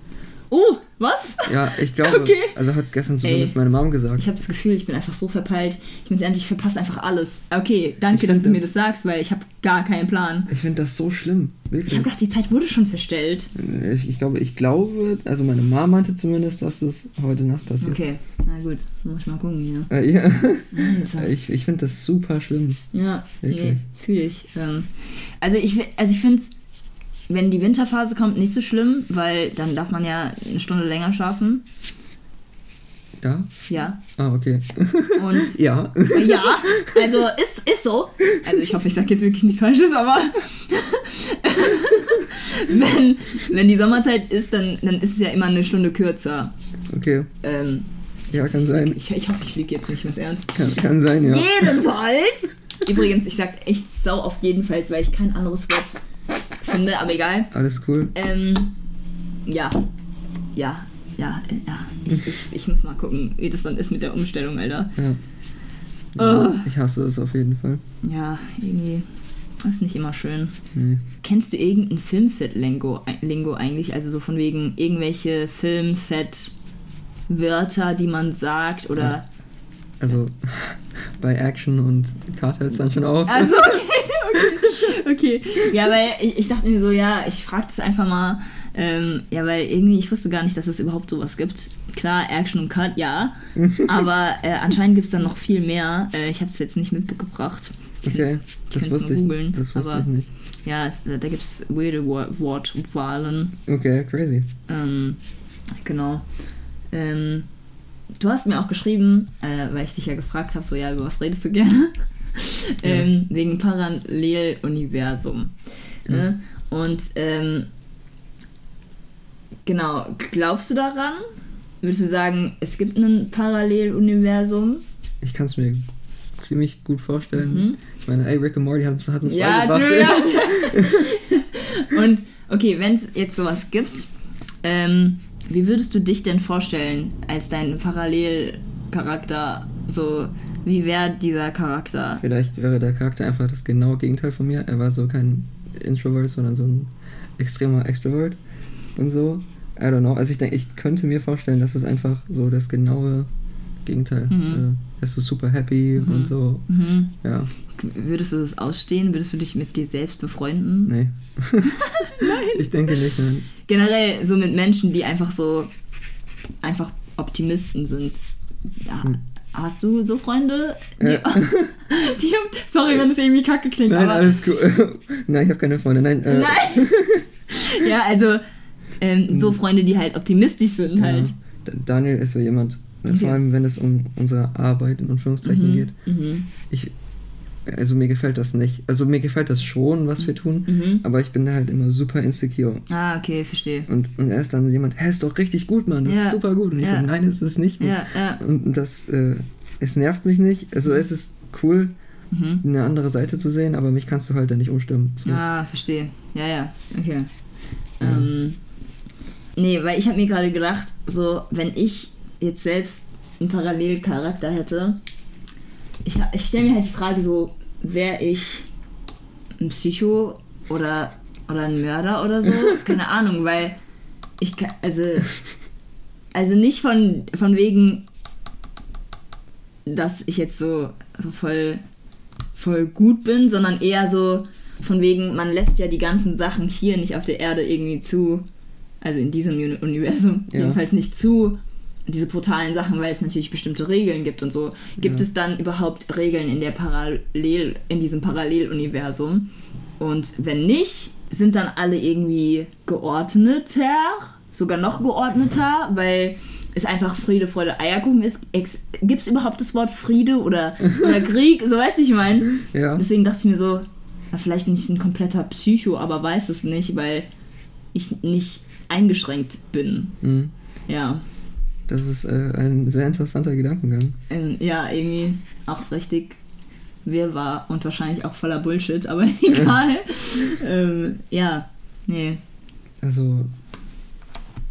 Oh, was? Ja, ich glaube, Okay. also hat gestern zumindest Ey. meine Mom gesagt. Ich habe das Gefühl, ich bin einfach so verpeilt. Ich bin ehrlich, ich verpasse einfach alles. Okay, danke, Ich dass find du mir das- das sagst, weil ich habe gar keinen Plan. Ich finde das so schlimm, Ich wirklich. habe gedacht, die Zeit wurde schon verstellt. Ich, ich glaube, ich glaube, also meine Mom meinte zumindest, dass das heute Nacht passiert. Okay, na gut, muss ich mal gucken hier. Äh, ja. Alter. Ich, ich finde das super schlimm. Ja, Wirklich. nee, fühle ich. Ähm, also ich, also ich finde es, wenn die Winterphase kommt, nicht so schlimm, weil dann darf man ja eine Stunde länger schlafen. Da? Ja. Ah, okay. Und Ja. ja, also ist, ist so. Also ich hoffe, ich sage jetzt wirklich nichts Falsches, aber wenn, wenn die Sommerzeit ist, dann, dann ist es ja immer eine Stunde kürzer. Okay. Ähm, Ja, kann sein. ich, ich hoffe, ich lüge jetzt nicht ganz ernst. Kann, kann sein, ja. Jedenfalls. Übrigens, ich sag echt sau oft jedenfalls, weil ich kein anderes Wort finde, aber egal. Alles cool. Ähm, ja. Ja, ja, ja. Ich, ich, ich muss mal gucken, wie das dann ist mit der Umstellung, Alter. Ja. Oh. Ich hasse es auf jeden Fall. Ja, irgendwie. Das ist nicht immer schön. Nee. Kennst du irgendein Filmset-Lingo Lingo eigentlich? Also so von wegen irgendwelche Filmset-Wörter, die man sagt oder. Also bei Action und Karte hört es dann schon auf. Also, okay, okay. Okay. Ja, weil ich, ich dachte mir so, ja, ich frage das einfach mal. Ähm, ja, weil irgendwie, ich wusste gar nicht, dass es überhaupt sowas gibt. Klar, Action und Cut, ja. aber äh, anscheinend gibt es dann noch viel mehr. Äh, ich habe es jetzt nicht mitgebracht. Ich Okay, kann's- das wusste mal ich, googeln, das wusste aber- ich nicht. Ja, es, da gibt es weirde Wo- Wortwahlen. Okay, crazy. Ähm, genau. Ähm, du hast mir auch geschrieben, äh, weil ich dich ja gefragt habe, so ja, über was redest du gerne? Ähm, wegen Paralleluniversum. Ne? Und ähm, genau, glaubst du daran? würdest du sagen, es gibt ein Paralleluniversum? Ich kann es mir ziemlich gut vorstellen. Mhm. Ich meine, ey, Rick und Morty hat uns, hat uns Ja, ja. Und okay, wenn es jetzt sowas gibt, ähm, wie würdest du dich denn vorstellen als dein Parallelcharakter? So, wie wäre dieser Charakter? Vielleicht wäre der Charakter einfach das genaue Gegenteil von mir. Er war so kein Introvert, sondern so ein extremer Extrovert und so. I don't know. Also ich denke, ich könnte mir vorstellen, dass es einfach so das genaue Gegenteil. Mhm. Äh, er ist so super happy Mhm. und so. Mhm. Ja, Würdest du das ausstehen? Würdest du dich mit dir selbst befreunden? nee. nein. Ich denke nicht, nein. Generell so mit Menschen, die einfach so einfach Optimisten sind. Ja, Hm. Hast du so Freunde? Die, Ja. die sorry, wenn das irgendwie kacke klingt, Nein, aber alles gut. nein, ich habe keine Freunde. Nein, äh, Nein. ja, also ähm, so Hm. Freunde, die halt optimistisch sind halt. Ja. Daniel ist so jemand, äh, Okay. vor allem wenn es um unsere Arbeit in Anführungszeichen Mhm. geht. Mhm. Ich, also mir gefällt das nicht. Also mir gefällt das schon, was wir tun, Mhm. aber ich bin da halt immer super insecure. Ah, okay, verstehe. Und, und er ist dann jemand, hä, ist doch richtig gut, Mann, das Ja. ist super gut. Und ich Ja. so, nein, es ist nicht gut. Ja, ja. Und das, äh, es nervt mich nicht. Also es ist cool, Mhm. eine andere Seite zu sehen, aber mich kannst du halt da nicht umstimmen. So. Ah, verstehe. Ja, ja, okay. Ja. Ähm, nee, weil ich habe mir gerade gedacht, so, wenn ich jetzt selbst einen Parallelcharakter hätte, ich, ich stelle mir halt die Frage so, wäre ich ein Psycho oder, oder ein Mörder oder so? Keine Ahnung, weil ich kann, also, also nicht von, von wegen, dass ich jetzt so, so voll, voll gut bin, sondern eher so von wegen, man lässt ja die ganzen Sachen hier nicht auf der Erde irgendwie zu, also in diesem Uni- Universum Ja. jedenfalls nicht zu, diese brutalen Sachen, weil es natürlich bestimmte Regeln gibt und so. Gibt Ja. es dann überhaupt Regeln in der Parallel, in diesem Paralleluniversum? Und wenn nicht, sind dann alle irgendwie geordneter, sogar noch geordneter, weil es einfach Friede, Freude, Eierkuchen ist. Gibt es überhaupt das Wort Friede oder, oder Krieg? So weiß ich mein. Ja. Deswegen dachte ich mir so, na, vielleicht bin ich ein kompletter Psycho, aber weiß es nicht, weil ich nicht eingeschränkt bin. Mhm. Ja. Das ist äh, ein sehr interessanter Gedankengang. Ähm, ja, irgendwie auch richtig wirrwarr und wahrscheinlich auch voller Bullshit, aber egal. ähm, ja, nee. Also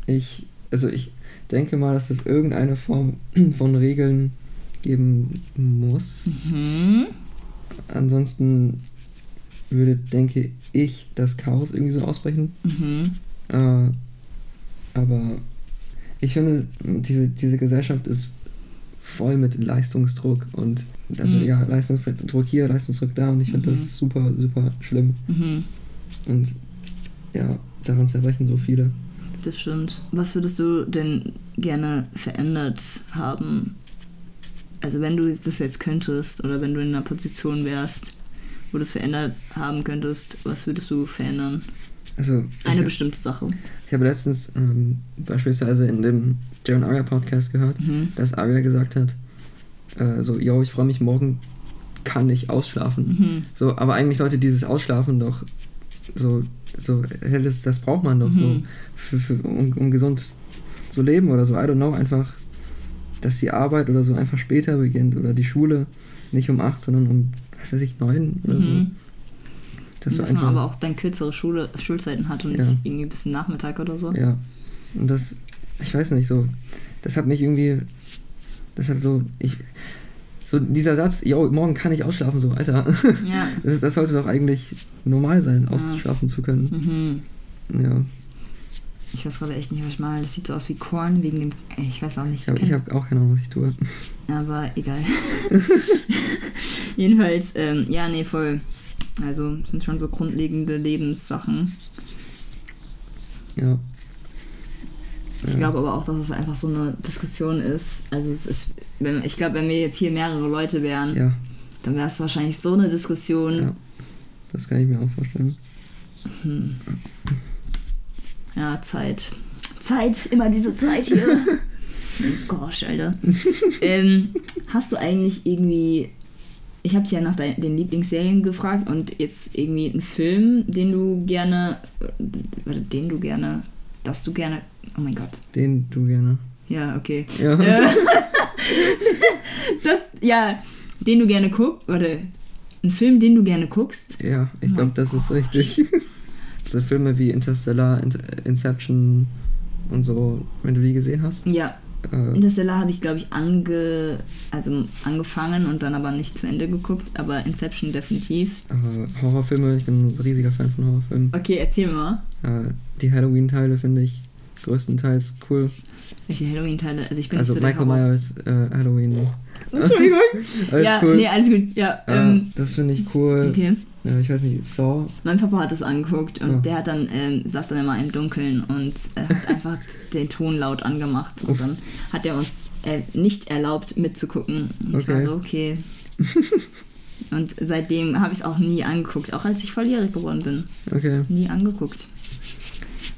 ich, also ich denke mal, dass es irgendeine Form von Regeln geben muss. Mhm. Ansonsten würde, denke ich, das Chaos irgendwie so ausbrechen. Mhm. Äh, aber ich finde, diese, diese Gesellschaft ist voll mit Leistungsdruck und also Mhm. ja, Leistungsdruck hier, Leistungsdruck da und ich finde Mhm. das super, super schlimm. Mhm. Und ja, daran zerbrechen so viele. Das stimmt. Was würdest du denn gerne verändert haben? Also wenn du das jetzt könntest oder wenn du in einer Position wärst, wo du es verändert haben könntest, was würdest du verändern? Also Eine bestimmte Sache. Ich habe letztens ähm, beispielsweise in dem Jaron Aria Podcast gehört, Mhm. dass Aria gesagt hat, äh, so, yo, ich freue mich, morgen kann ich ausschlafen. Mhm. So, aber eigentlich sollte dieses Ausschlafen doch so, so, hey, das, braucht man doch so, Mhm. für, für, um, um gesund zu leben oder so. I don't know, einfach, dass die Arbeit oder so einfach später beginnt oder die Schule nicht um 8, sondern um, was weiß ich, 9 oder so. Mhm. Dass man aber auch dann kürzere Schule, Schulzeiten hat und Ja. nicht irgendwie bis Nachmittag oder so. Ja. Und das, ich weiß nicht, so, das hat mich irgendwie, das hat so, ich, so dieser Satz, yo, morgen kann ich ausschlafen, so, Alter, Ja. das, das sollte doch eigentlich normal sein, ausschlafen zu können. Mhm. Ja, Ich weiß gerade echt nicht, was ich mal. Das sieht so aus wie Korn wegen dem. ey, Ich weiß auch nicht. ich habe auch keine Ahnung, was ich tue. Aber egal. Jedenfalls, ähm, ja, nee, voll. Also sind schon so grundlegende Lebenssachen. Ja. Ich glaube aber auch, dass es einfach so eine Diskussion ist. Also es ist, wenn, ich glaube, wenn wir jetzt hier mehrere Leute wären, Ja, dann wäre es wahrscheinlich so eine Diskussion. Ja. das kann ich mir auch vorstellen. Hm. Ja, Zeit. Zeit, immer diese Zeit hier. Gosh, Alter. ähm, hast du eigentlich irgendwie. Ich habe dich ja nach den Lieblingsserien gefragt und jetzt irgendwie einen Film, den du gerne. äh, Den du gerne. Dass du gerne. Oh mein Gott. Den du gerne. Ja, okay. Ja. Äh, das, ja, den du gerne guckst, oder ein Film, den du gerne guckst. Ja, ich Oh glaube, das ist richtig. so Filme wie Interstellar, Inter Inception und so, wenn du die gesehen hast. Ja, Interstellar habe ich, glaube ich, ange, also angefangen und dann aber nicht zu Ende geguckt, aber Inception definitiv. äh, Horrorfilme, ich bin ein riesiger Fan von Horrorfilmen. Okay, erzähl mal. Äh, die Halloween-Teile finde ich größtenteils cool. Welche Halloween-Teile? Also ich bin Also nicht so Michael Myers äh, Halloween. Entschuldigung. Alles ja, cool. nee, alles gut. Ja, Ja, ähm, das finde ich cool. okay. Äh, ich weiß nicht, Saw. Mein Papa hat es angeguckt und Ja. der hat dann, ähm, saß dann immer im Dunkeln und äh, hat einfach den Ton laut angemacht. Und Uff. dann hat er uns äh, nicht erlaubt mitzugucken. Und ich war Okay. so, okay. und seitdem habe ich es auch nie angeguckt, auch als ich volljährig geworden bin. Okay. Nie angeguckt.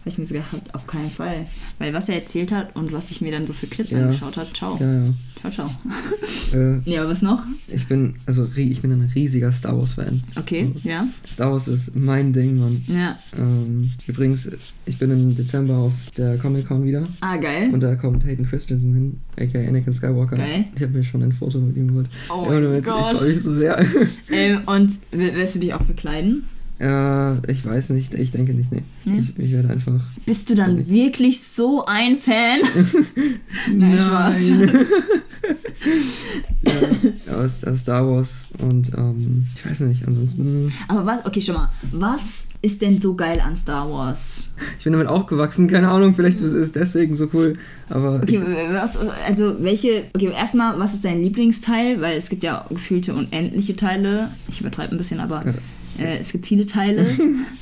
Weil ich mir so gedacht habe, auf keinen Fall. Weil was er erzählt hat und was ich mir dann so für Clips Ja. angeschaut habe, ciao. Ja, ja. Ciao, ciao. Äh, Ja, aber was noch? ich bin, also ich bin ein riesiger Star Wars-Fan. Okay, ja. Star Wars ist mein Ding, Mann. Ja. Ähm, übrigens, ich bin im Dezember auf der Comic-Con wieder. Ah, geil. Und da kommt Hayden Christensen hin, aka Anakin Skywalker. Geil. Ich habe mir schon ein Foto mit ihm geholt. Oh Ja, mein Witz, ich Gott. freue mich so sehr. Ähm, und wirst du dich auch verkleiden? Ja, ich weiß nicht, ich denke nicht, nee. Nee? Ich, ich werde einfach. Bist du dann Nicht. wirklich so ein Fan? Nein, Spaß. ja, aus, aus Star Wars und ähm, ich weiß nicht, ansonsten. Aber was, okay, schau mal, was ist denn so geil an Star Wars? Ich bin damit aufgewachsen, keine Ahnung, vielleicht ist es deswegen so cool, aber. Okay, was, also welche, okay, erstmal, was ist dein Lieblingsteil? Weil es gibt ja gefühlte unendliche Teile. Ich übertreibe ein bisschen, aber äh, es gibt viele Teile.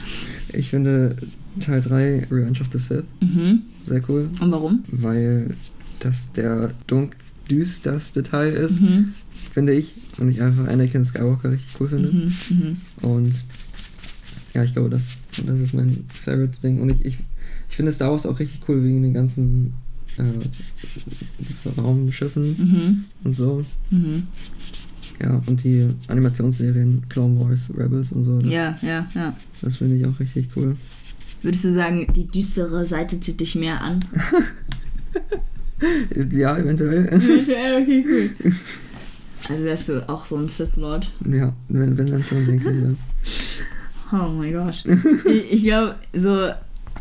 ich finde Teil 3, Revenge of the Sith, mhm. sehr cool, Und warum? weil das der dunk düsterste Teil ist, Mhm. finde ich. Und ich einfach Anakin Skywalker richtig cool finde. Mhm. Mhm. Und ja, ich glaube, das, das ist mein Favorite-Ding. Und ich, ich, ich finde Star Wars auch richtig cool wegen den ganzen äh, Raumschiffen Mhm. und so. Ja, und die Animationsserien Clone Wars, Rebels und so. Das, Ja, ja, ja. das finde ich auch richtig cool. Würdest du sagen, die düstere Seite zieht dich mehr an? Ja, eventuell. okay, cool. Also wärst du auch so ein Sith Lord? ja, wenn, wenn dann schon, denke ich, ja. Oh mein Gott. ich ich glaube, so,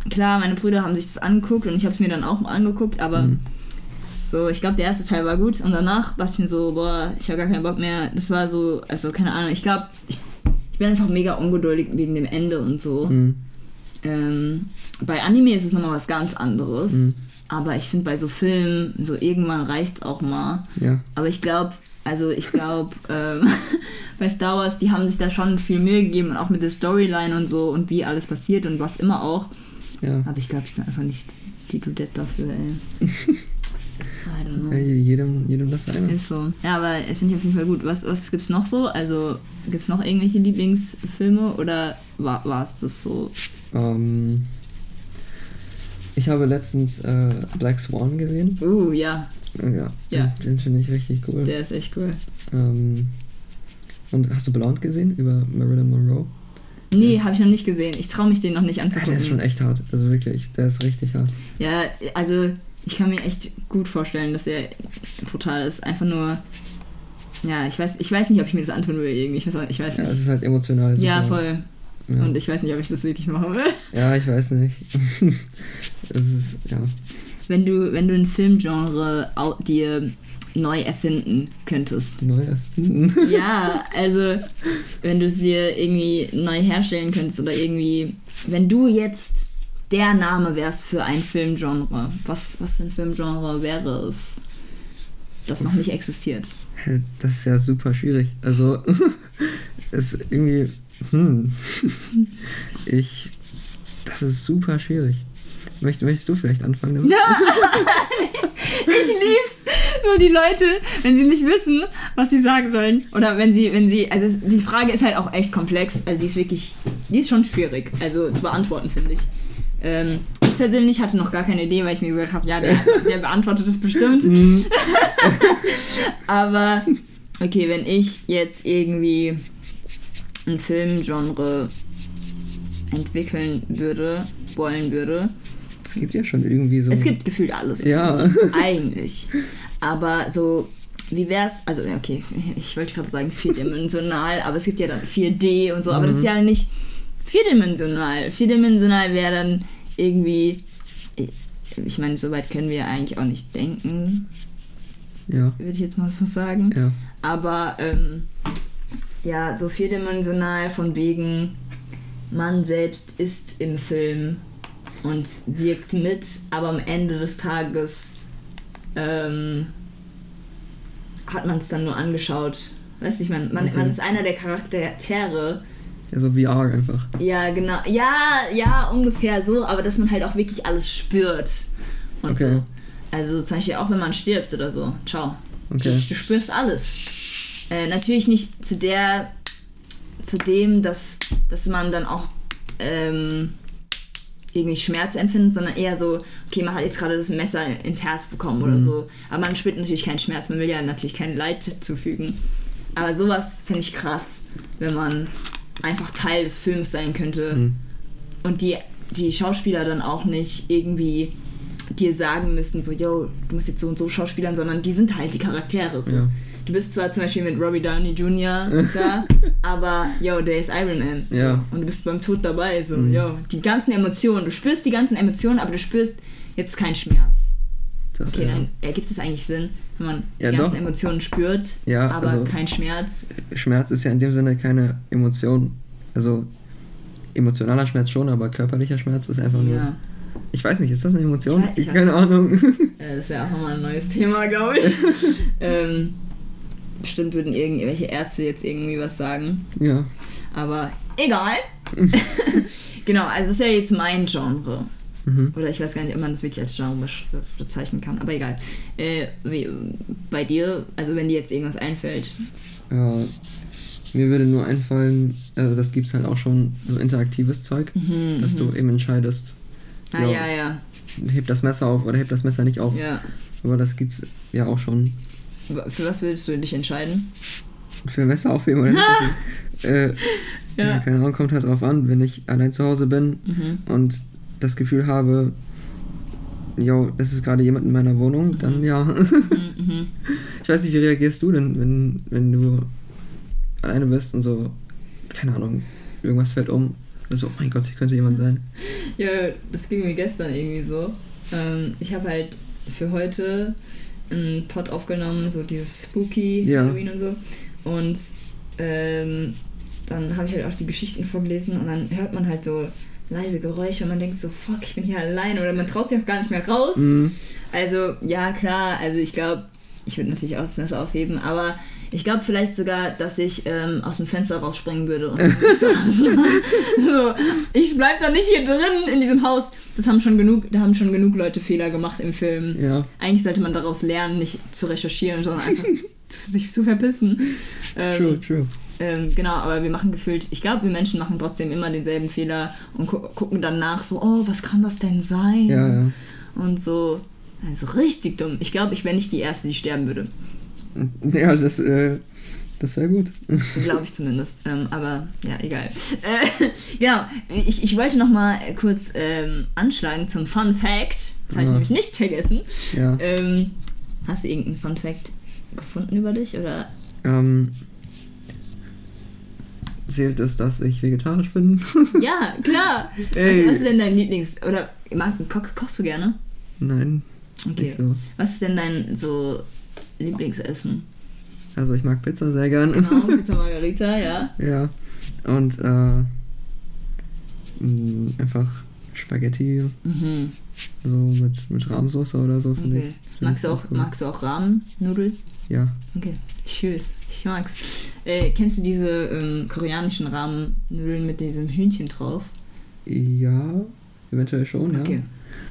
klar, meine Brüder haben sich das angeguckt und ich habe es mir dann auch mal angeguckt, aber Mhm. So, ich glaube, der erste Teil war gut und danach dachte ich mir so, boah, ich habe gar keinen Bock mehr. Das war so, also keine Ahnung, ich glaube, ich, ich bin einfach mega ungeduldig wegen dem Ende und so. Mhm. Ähm, bei Anime ist es nochmal was ganz anderes. Mhm. Aber ich finde bei so Filmen, so irgendwann reicht es auch mal. Ja, Aber ich glaube, also ich glaube, ähm, bei Star Wars, die haben sich da schon viel Mühe gegeben und auch mit der Storyline und so und wie alles passiert und was immer auch. ja. Aber ich glaube, ich bin einfach nicht die Dudette dafür, ey. I don't know. ja jedem, jedem das seine. Ist so. Ja, aber finde ich auf jeden Fall gut. Was, was gibt's noch so? Also, gibt's noch irgendwelche Lieblingsfilme oder war es das so? Ähm, ich habe letztens äh, Black Swan gesehen. Uh, ja, Äh, Ja, Ja. den, den finde ich richtig cool. der ist echt cool. Ähm, und hast du Blonde gesehen über Marilyn Monroe? Nee, habe ich noch nicht gesehen. Ich traue mich den noch nicht Ja, anzugucken. der ist schon echt hart. Also wirklich, der ist richtig hart. Ja, also ich kann mir echt gut vorstellen, dass er brutal ist. Einfach nur, ja, ich weiß, ich weiß nicht, ob ich mir das antun will irgendwie. Ich weiß, ich weiß Ja, es nicht. ist halt emotional. Super. Ja, voll. Ja. Und ich weiß nicht, ob ich das wirklich machen will. ja, ich weiß nicht. es ist, ja. Wenn du, wenn du ein Filmgenre dir neu erfinden könntest. Neu erfinden. Ja, also wenn du es dir irgendwie neu herstellen könntest oder irgendwie, wenn du jetzt der Name wärst für ein Filmgenre, was, was für ein Filmgenre wäre es, das noch nicht existiert? Das ist ja super schwierig. Also, es ist irgendwie. Hm. Ich. Das ist super schwierig. Möcht, möchtest du vielleicht anfangen damit? Ich lieb's. So die Leute, wenn sie nicht wissen, was sie sagen sollen. Oder wenn sie, wenn sie, also es, die Frage ist halt auch echt komplex. Also die ist wirklich, die ist schon schwierig. Also zu beantworten, finde ich. Ähm, ich persönlich hatte noch gar keine Idee, weil ich mir gesagt habe, ja, der, der beantwortet es bestimmt. Mhm. Aber okay, wenn ich jetzt irgendwie ein Filmgenre entwickeln würde, wollen würde, Es gibt ja schon irgendwie so. Es gibt gefühlt alles. Ja. Eigentlich. Aber so, wie wär's? Also, ja, okay, ich wollte gerade sagen vierdimensional, aber es gibt ja dann 4D und so, aber das ist ja nicht vierdimensional. Vierdimensional wäre dann irgendwie. Ich meine, so weit können wir eigentlich auch nicht denken, ja. würde ich jetzt mal so sagen. Ja. Aber ähm, ja, so vierdimensional von wegen, man selbst ist im Film und wirkt mit, aber am Ende des Tages ähm, hat man es dann nur angeschaut. Weißt du, ich meine, man, Okay. man ist einer der Charaktere. Ja, so VR einfach. Ja, genau. Ja, ja, ungefähr so, aber dass man halt auch wirklich alles spürt. Und Okay. so. Also zum Beispiel auch wenn man stirbt oder so. Ciao. Okay. Du spürst alles. Äh, natürlich nicht zu der, zu dem, dass, dass man dann auch ähm, irgendwie Schmerz empfindet, sondern eher so, okay, man hat jetzt gerade das Messer ins Herz bekommen oder Mhm. so. Aber man spürt natürlich keinen Schmerz, man will ja natürlich kein Leid zufügen. Aber sowas finde ich krass, wenn man einfach Teil des Films sein könnte Mhm. und die, die Schauspieler dann auch nicht irgendwie dir sagen müssen, so, yo, du musst jetzt so und so schauspielern, sondern die sind halt die Charaktere. So. Ja. Du bist zwar zum Beispiel mit Robbie Downey Jr. da, aber yo, der ist Iron Man. So. Ja. Und du bist beim Tod dabei. So, Mhm. yo, die ganzen Emotionen, du spürst die ganzen Emotionen, aber du spürst jetzt keinen Schmerz. Das, Okay, ja. dann ergibt es eigentlich Sinn, wenn man Ja, die ganzen doch. Emotionen spürt, Ja, aber also- kein Schmerz. Schmerz ist ja in dem Sinne keine Emotion. Also emotionaler Schmerz schon, aber körperlicher Schmerz ist einfach nur. Ja. Ich weiß nicht, ist das eine Emotion? Ich ich keine Ahnung. Äh, das wäre auch nochmal ein neues Thema, glaube ich. ähm, bestimmt würden irgendwelche Ärzte jetzt irgendwie was sagen. ja. Aber egal. genau, also das ist ja jetzt mein Genre. Mhm. Oder ich weiß gar nicht, ob man das wirklich als Genre be- bezeichnen kann. Aber egal. Äh, wie, bei dir, also wenn dir jetzt irgendwas einfällt. Ja, mir würde nur einfallen, also das gibt's halt auch schon, so interaktives Zeug, Mhm, dass du mhm. eben entscheidest, Ah, ja. ja, ja. heb das Messer auf oder heb das Messer nicht auf. ja. Aber das gibt's ja auch schon. Für was willst du dich entscheiden? Für Messer aufheben oder nicht aufheben. äh, ja. Ja. keine Ahnung, kommt halt drauf an, wenn ich allein zu Hause bin Mhm. und das Gefühl habe, jo, es ist gerade jemand in meiner Wohnung, dann ja. Mhm, mhm. Ich weiß nicht, wie reagierst du denn, wenn, wenn du alleine bist und so, keine Ahnung, irgendwas fällt um. Oder so, oh mein Gott, hier könnte jemand sein. Ja, das ging mir gestern irgendwie so. Ähm, ich habe halt für heute einen Pod aufgenommen, so dieses Spooky Ja. Halloween und so. Und ähm, dann habe ich halt auch die Geschichten vorgelesen und dann hört man halt so leise Geräusche und man denkt so, fuck, ich bin hier alleine oder man traut sich auch gar nicht mehr raus. Mhm. Also, ja, klar, also ich glaube, ich würde natürlich auch das Messer aufheben, aber ich glaube vielleicht sogar, dass ich ähm, aus dem Fenster rausspringen würde und so ich bleib da nicht hier drin in diesem Haus. Das haben schon genug, da haben schon genug Leute Fehler gemacht im Film. Ja, Eigentlich sollte man daraus lernen, nicht zu recherchieren, sondern einfach zu, sich zu verpissen. Ähm, true, true. Ähm, genau, aber wir machen gefühlt, ich glaube, wir Menschen machen trotzdem immer denselben Fehler und gu gucken dann nach, so, oh, was kann das denn sein? Ja, ja. Und so, also richtig dumm. Ich glaube, ich wäre nicht die Erste, die sterben würde. Ja, das, äh, das wäre gut. Glaube ich zumindest. Ähm, aber ja, egal. Äh, genau, ich, ich wollte noch mal kurz ähm, anschlagen zum Fun Fact. Das habe ich nämlich nicht vergessen. Ja. Ähm, hast du irgendeinen Fun Fact gefunden über dich? Oder? Ähm, zählt es, dass ich vegetarisch bin? Ja, klar. Ey. Was, was ist denn dein Lieblings... Oder mag, koch, kochst du gerne? Nein, Okay. nicht so. Was ist denn dein so Lieblingsessen? Also ich mag Pizza sehr gern. Genau, Pizza Margarita, ja. ja. Und äh, mh, einfach Spaghetti, Mhm. So mit, mit Rahmsoße oder so, finde Okay. ich. find Magst du auch, cool. magst du auch Rahmennudeln? Ja. Okay, ich fühl's. Ich mag's. Äh, kennst du diese ähm, koreanischen Rahmennudeln mit diesem Hühnchen drauf? Ja, eventuell schon, ja. Okay.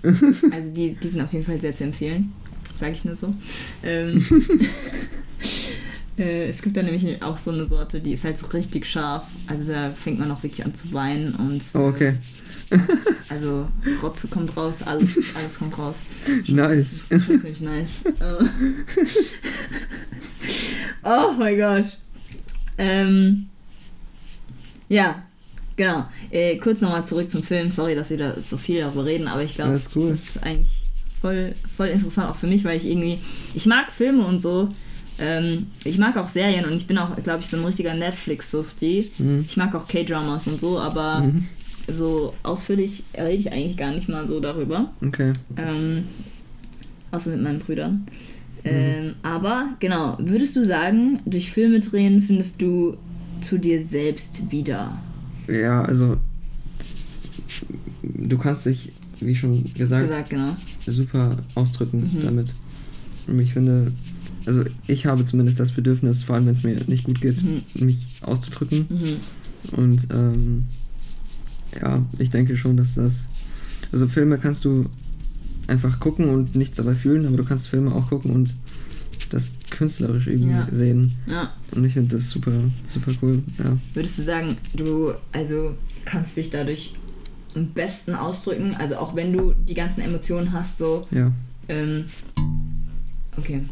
Also die, die sind auf jeden Fall sehr zu empfehlen. Sage ich nur so. Ähm, äh, es gibt da nämlich auch so eine Sorte, die ist halt so richtig scharf. Also da fängt man auch wirklich an zu weinen und Oh, okay. also Rotze kommt raus, alles, alles kommt raus. Nice. Das ist ziemlich nice. Ähm. oh mein Gott. Ähm, ja, Genau. Äh, kurz nochmal zurück zum Film. Sorry, dass wir da so viel darüber reden, aber ich glaube, cool. das ist eigentlich voll, voll interessant auch für mich, weil ich irgendwie, ich mag Filme und so. Ähm, ich mag auch Serien und ich bin auch, glaube ich, so ein richtiger Netflix-Suchti. Mhm. Ich mag auch K-Dramas und so, aber Mhm. So ausführlich rede ich eigentlich gar nicht mal so darüber. Okay. Ähm, außer mit meinen Brüdern. Ähm, aber genau, würdest du sagen, durch Filme drehen findest du zu dir selbst wieder? Ja, also du kannst dich, wie schon gesagt, Gesagt, genau. super ausdrücken Mhm. damit. Und ich finde, also ich habe zumindest das Bedürfnis, vor allem wenn es mir nicht gut geht, Mhm. mich auszudrücken. Mhm. Und ähm, ja, ich denke schon, dass das. Also Filme kannst du einfach gucken und nichts dabei fühlen, aber du kannst Filme auch gucken und das künstlerisch irgendwie Ja. sehen. Ja. Und ich finde das super, super cool. Ja. Würdest du sagen, du also kannst dich dadurch am besten ausdrücken, also auch wenn du die ganzen Emotionen hast, so Ja. Ähm, okay.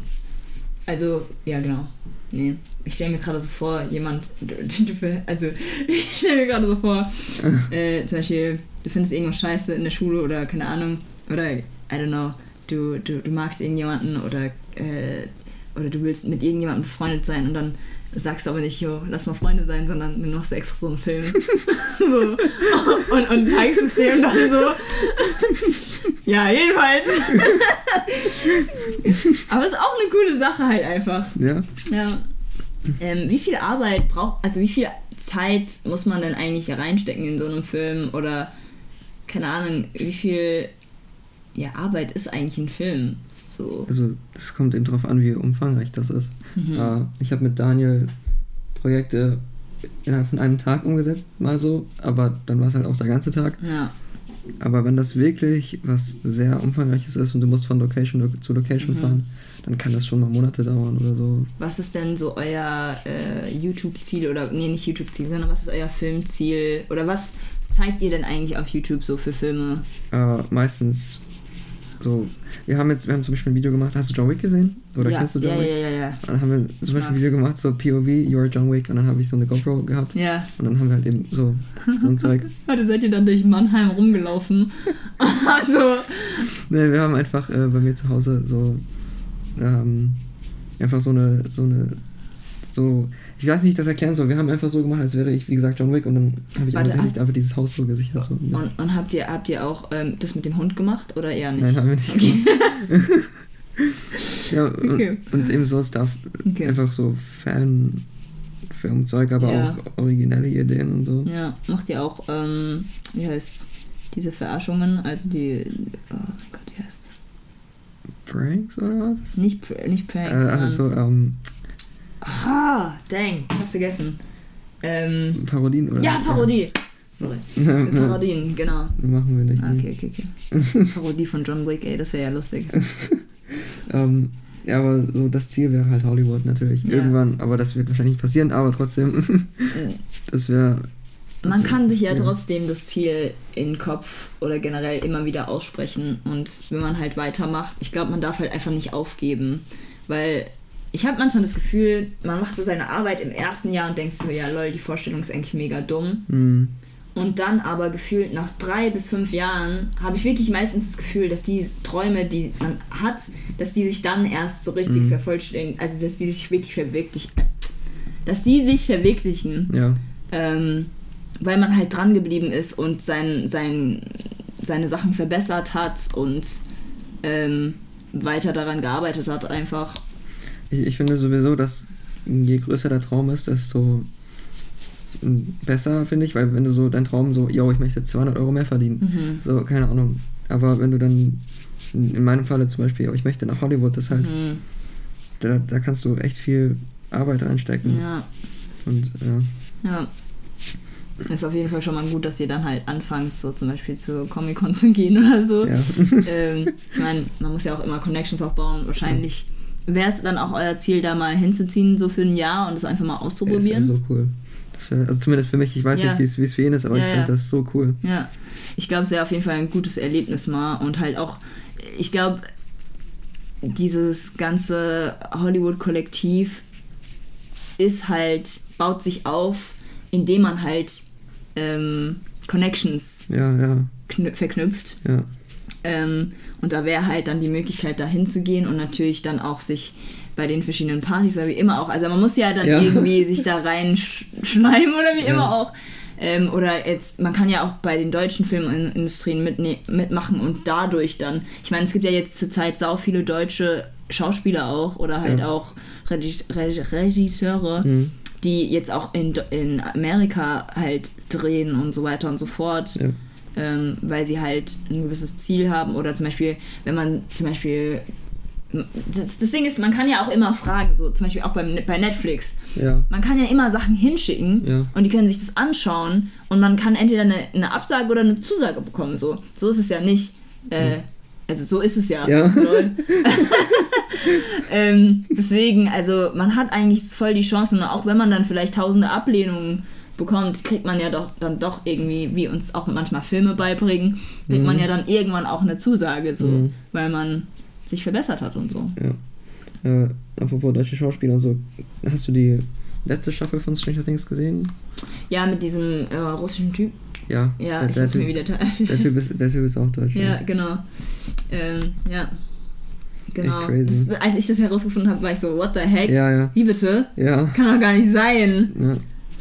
Also, ja, genau. Nee. Ich stelle mir gerade so vor, jemand, du, du, also ich stelle mir gerade so vor, äh, zum Beispiel, du findest irgendwas scheiße in der Schule oder keine Ahnung, oder, I don't know, du, du, du magst irgendjemanden oder, äh, oder du willst mit irgendjemandem befreundet sein und dann sagst du aber nicht, jo, lass mal Freunde sein, sondern dann machst du extra so einen Film. so. Und, und zeigst es dem dann so. Ja, jedenfalls. aber es ist auch eine coole Sache halt einfach. Ja. Ja. Ähm, wie viel Arbeit braucht, also wie viel Zeit muss man denn eigentlich reinstecken in so einem Film? Oder, keine Ahnung, wie viel ja, Arbeit ist eigentlich ein Film? So. Also das kommt eben darauf an, wie umfangreich das ist. Mhm. Äh, ich habe mit Daniel Projekte innerhalb von einem Tag umgesetzt, mal so, aber dann war es halt auch der ganze Tag. Ja. Aber wenn das wirklich was sehr umfangreiches ist und du musst von Location lo- zu Location Mhm. fahren, dann kann das schon mal Monate dauern oder so. Was ist denn so euer äh, YouTube-Ziel oder, nee, nicht YouTube-Ziel, sondern was ist euer Filmziel? Oder was zeigt ihr denn eigentlich auf YouTube so für Filme? Äh, meistens so, wir haben jetzt, wir haben zum Beispiel ein Video gemacht, hast du John Wick gesehen? Oder ja, kennst du John ja, Wick? ja, ja, ja. Dann haben wir Ich zum Beispiel ein. Video gemacht, so POV, You're John Wick, und dann habe ich so eine GoPro gehabt Ja. und dann haben wir halt eben so, so ein Zeug. Heute seid ihr dann durch Mannheim rumgelaufen. also, Ne, wir haben einfach äh, bei mir zu Hause so ähm, einfach so eine, so eine, so, ich weiß nicht, wie ich das erklären soll. Wir haben einfach so gemacht, als wäre ich, wie gesagt, John Wick und dann habe ich Warte, einfach, Gesicht, einfach dieses Haus so gesichert. So. Ja. und, und habt ihr habt ihr auch ähm, das mit dem Hund gemacht oder eher nicht? Nein, haben wir nicht Okay. Ja, Okay. und, und eben so Stuff. Okay. Einfach so Fan-Filmzeug, aber Ja. auch originelle Ideen und so. Ja, macht ihr auch, ähm, wie heißt diese Verarschungen, also die, oh mein Gott, wie heißt Pranks oder was? Nicht, nicht Pranks, Äh, also ähm, ah, dang, hab's vergessen. Ähm, Parodien oder ja, Parodie. Sorry. Parodien, genau. Machen wir nicht. Ah, nee. Okay, okay, okay. Parodie von John Wick, ey, das wäre ja lustig. Ähm, ja, aber so das Ziel wäre halt Hollywood natürlich. Ja. Irgendwann, aber das wird wahrscheinlich nicht passieren, aber trotzdem, das wäre. Man kann sich ja trotzdem das Ziel in den Kopf oder generell immer wieder aussprechen und wenn man halt weitermacht, ich glaube, man darf halt einfach nicht aufgeben, weil ich habe manchmal das Gefühl, man macht so seine Arbeit im ersten Jahr und denkt so, ja lol, die Vorstellung ist eigentlich mega dumm Hm, und dann aber gefühlt nach drei bis fünf Jahren habe ich wirklich meistens das Gefühl, dass die Träume, die man hat, dass die sich dann erst so richtig Mhm. vervollständigen, also dass die sich wirklich verwirklichen, dass die sich verwirklichen ja. ähm, weil man halt dran geblieben ist und sein, sein, seine Sachen verbessert hat und ähm, weiter daran gearbeitet hat einfach. Ich, ich finde sowieso, dass je größer der Traum ist, desto besser, finde ich, weil wenn du so dein Traum so, yo, ich möchte 200 Euro mehr verdienen, Mhm. so, keine Ahnung. Aber wenn du dann, in meinem Falle zum Beispiel, yo, ich möchte nach Hollywood, das halt, Mhm. da, da kannst du echt viel Arbeit reinstecken. Ja, Und ja. ja. Ist auf jeden Fall schon mal gut, dass ihr dann halt anfangt, so zum Beispiel zur Comic-Con zu gehen oder so. ja. ähm, ich meine, man muss ja auch immer Connections aufbauen. Wahrscheinlich wäre es dann auch euer Ziel, da mal hinzuziehen, so für ein Jahr und das einfach mal Das wäre auszuprobieren. so cool. Wär, also zumindest für mich, ich weiß Ja. nicht, wie es- für ihn ist, aber Ja, ich finde ja. das so cool. Ja, ich glaube, es wäre auf jeden Fall ein gutes Erlebnis mal und halt auch, ich glaube, dieses ganze Hollywood-Kollektiv ist halt, baut sich auf, indem man halt ähm, Connections Ja, ja, knü- verknüpft. ja. Ähm, und da wäre halt dann die Möglichkeit, da hinzugehen und natürlich dann auch sich bei den verschiedenen Partys oder wie immer auch. Also man muss ja dann Ja. irgendwie sich da reinschleimen oder wie Ja. immer auch. Ähm, oder jetzt, man kann ja auch bei den deutschen Filmindustrien mitne- mitmachen und dadurch dann, ich meine, es gibt ja jetzt zurzeit sau viele deutsche Schauspieler auch oder halt Ja. auch Regis Reg Regisseure, Mhm. die jetzt auch in, in Amerika halt drehen und so weiter und so fort. Ähm, weil sie halt ein gewisses Ziel haben oder zum Beispiel, wenn man zum Beispiel das, das Ding ist, man kann ja auch immer fragen, so zum Beispiel auch beim, bei Netflix. ja. Man kann ja immer Sachen hinschicken Ja. und die können sich das anschauen und man kann entweder eine, eine Absage oder eine Zusage bekommen. So, so ist es ja nicht. Äh, also so ist es ja. Ja. Ähm, deswegen, also man hat eigentlich voll die Chancen, auch wenn man dann vielleicht tausende Ablehnungen bekommt, kriegt man ja doch dann doch irgendwie, wie uns auch manchmal Filme beibringen, kriegt man ja dann irgendwann auch eine Zusage, so, Mhm. weil man sich verbessert hat und so. Äh, apropos deutsche Schauspieler und so, hast du die letzte Staffel von Stranger Things gesehen? Ja, mit diesem äh, russischen Typ. Ja. Ja, der, ich der, weiß mir typ, wieder der, typ ist, der Typ ist auch deutsch. Ja, genau. Ähm, ja. Genau. crazy. Das, als ich das herausgefunden habe, war ich so, what the heck? Ja, ja. Wie bitte? Ja. Kann doch gar nicht sein.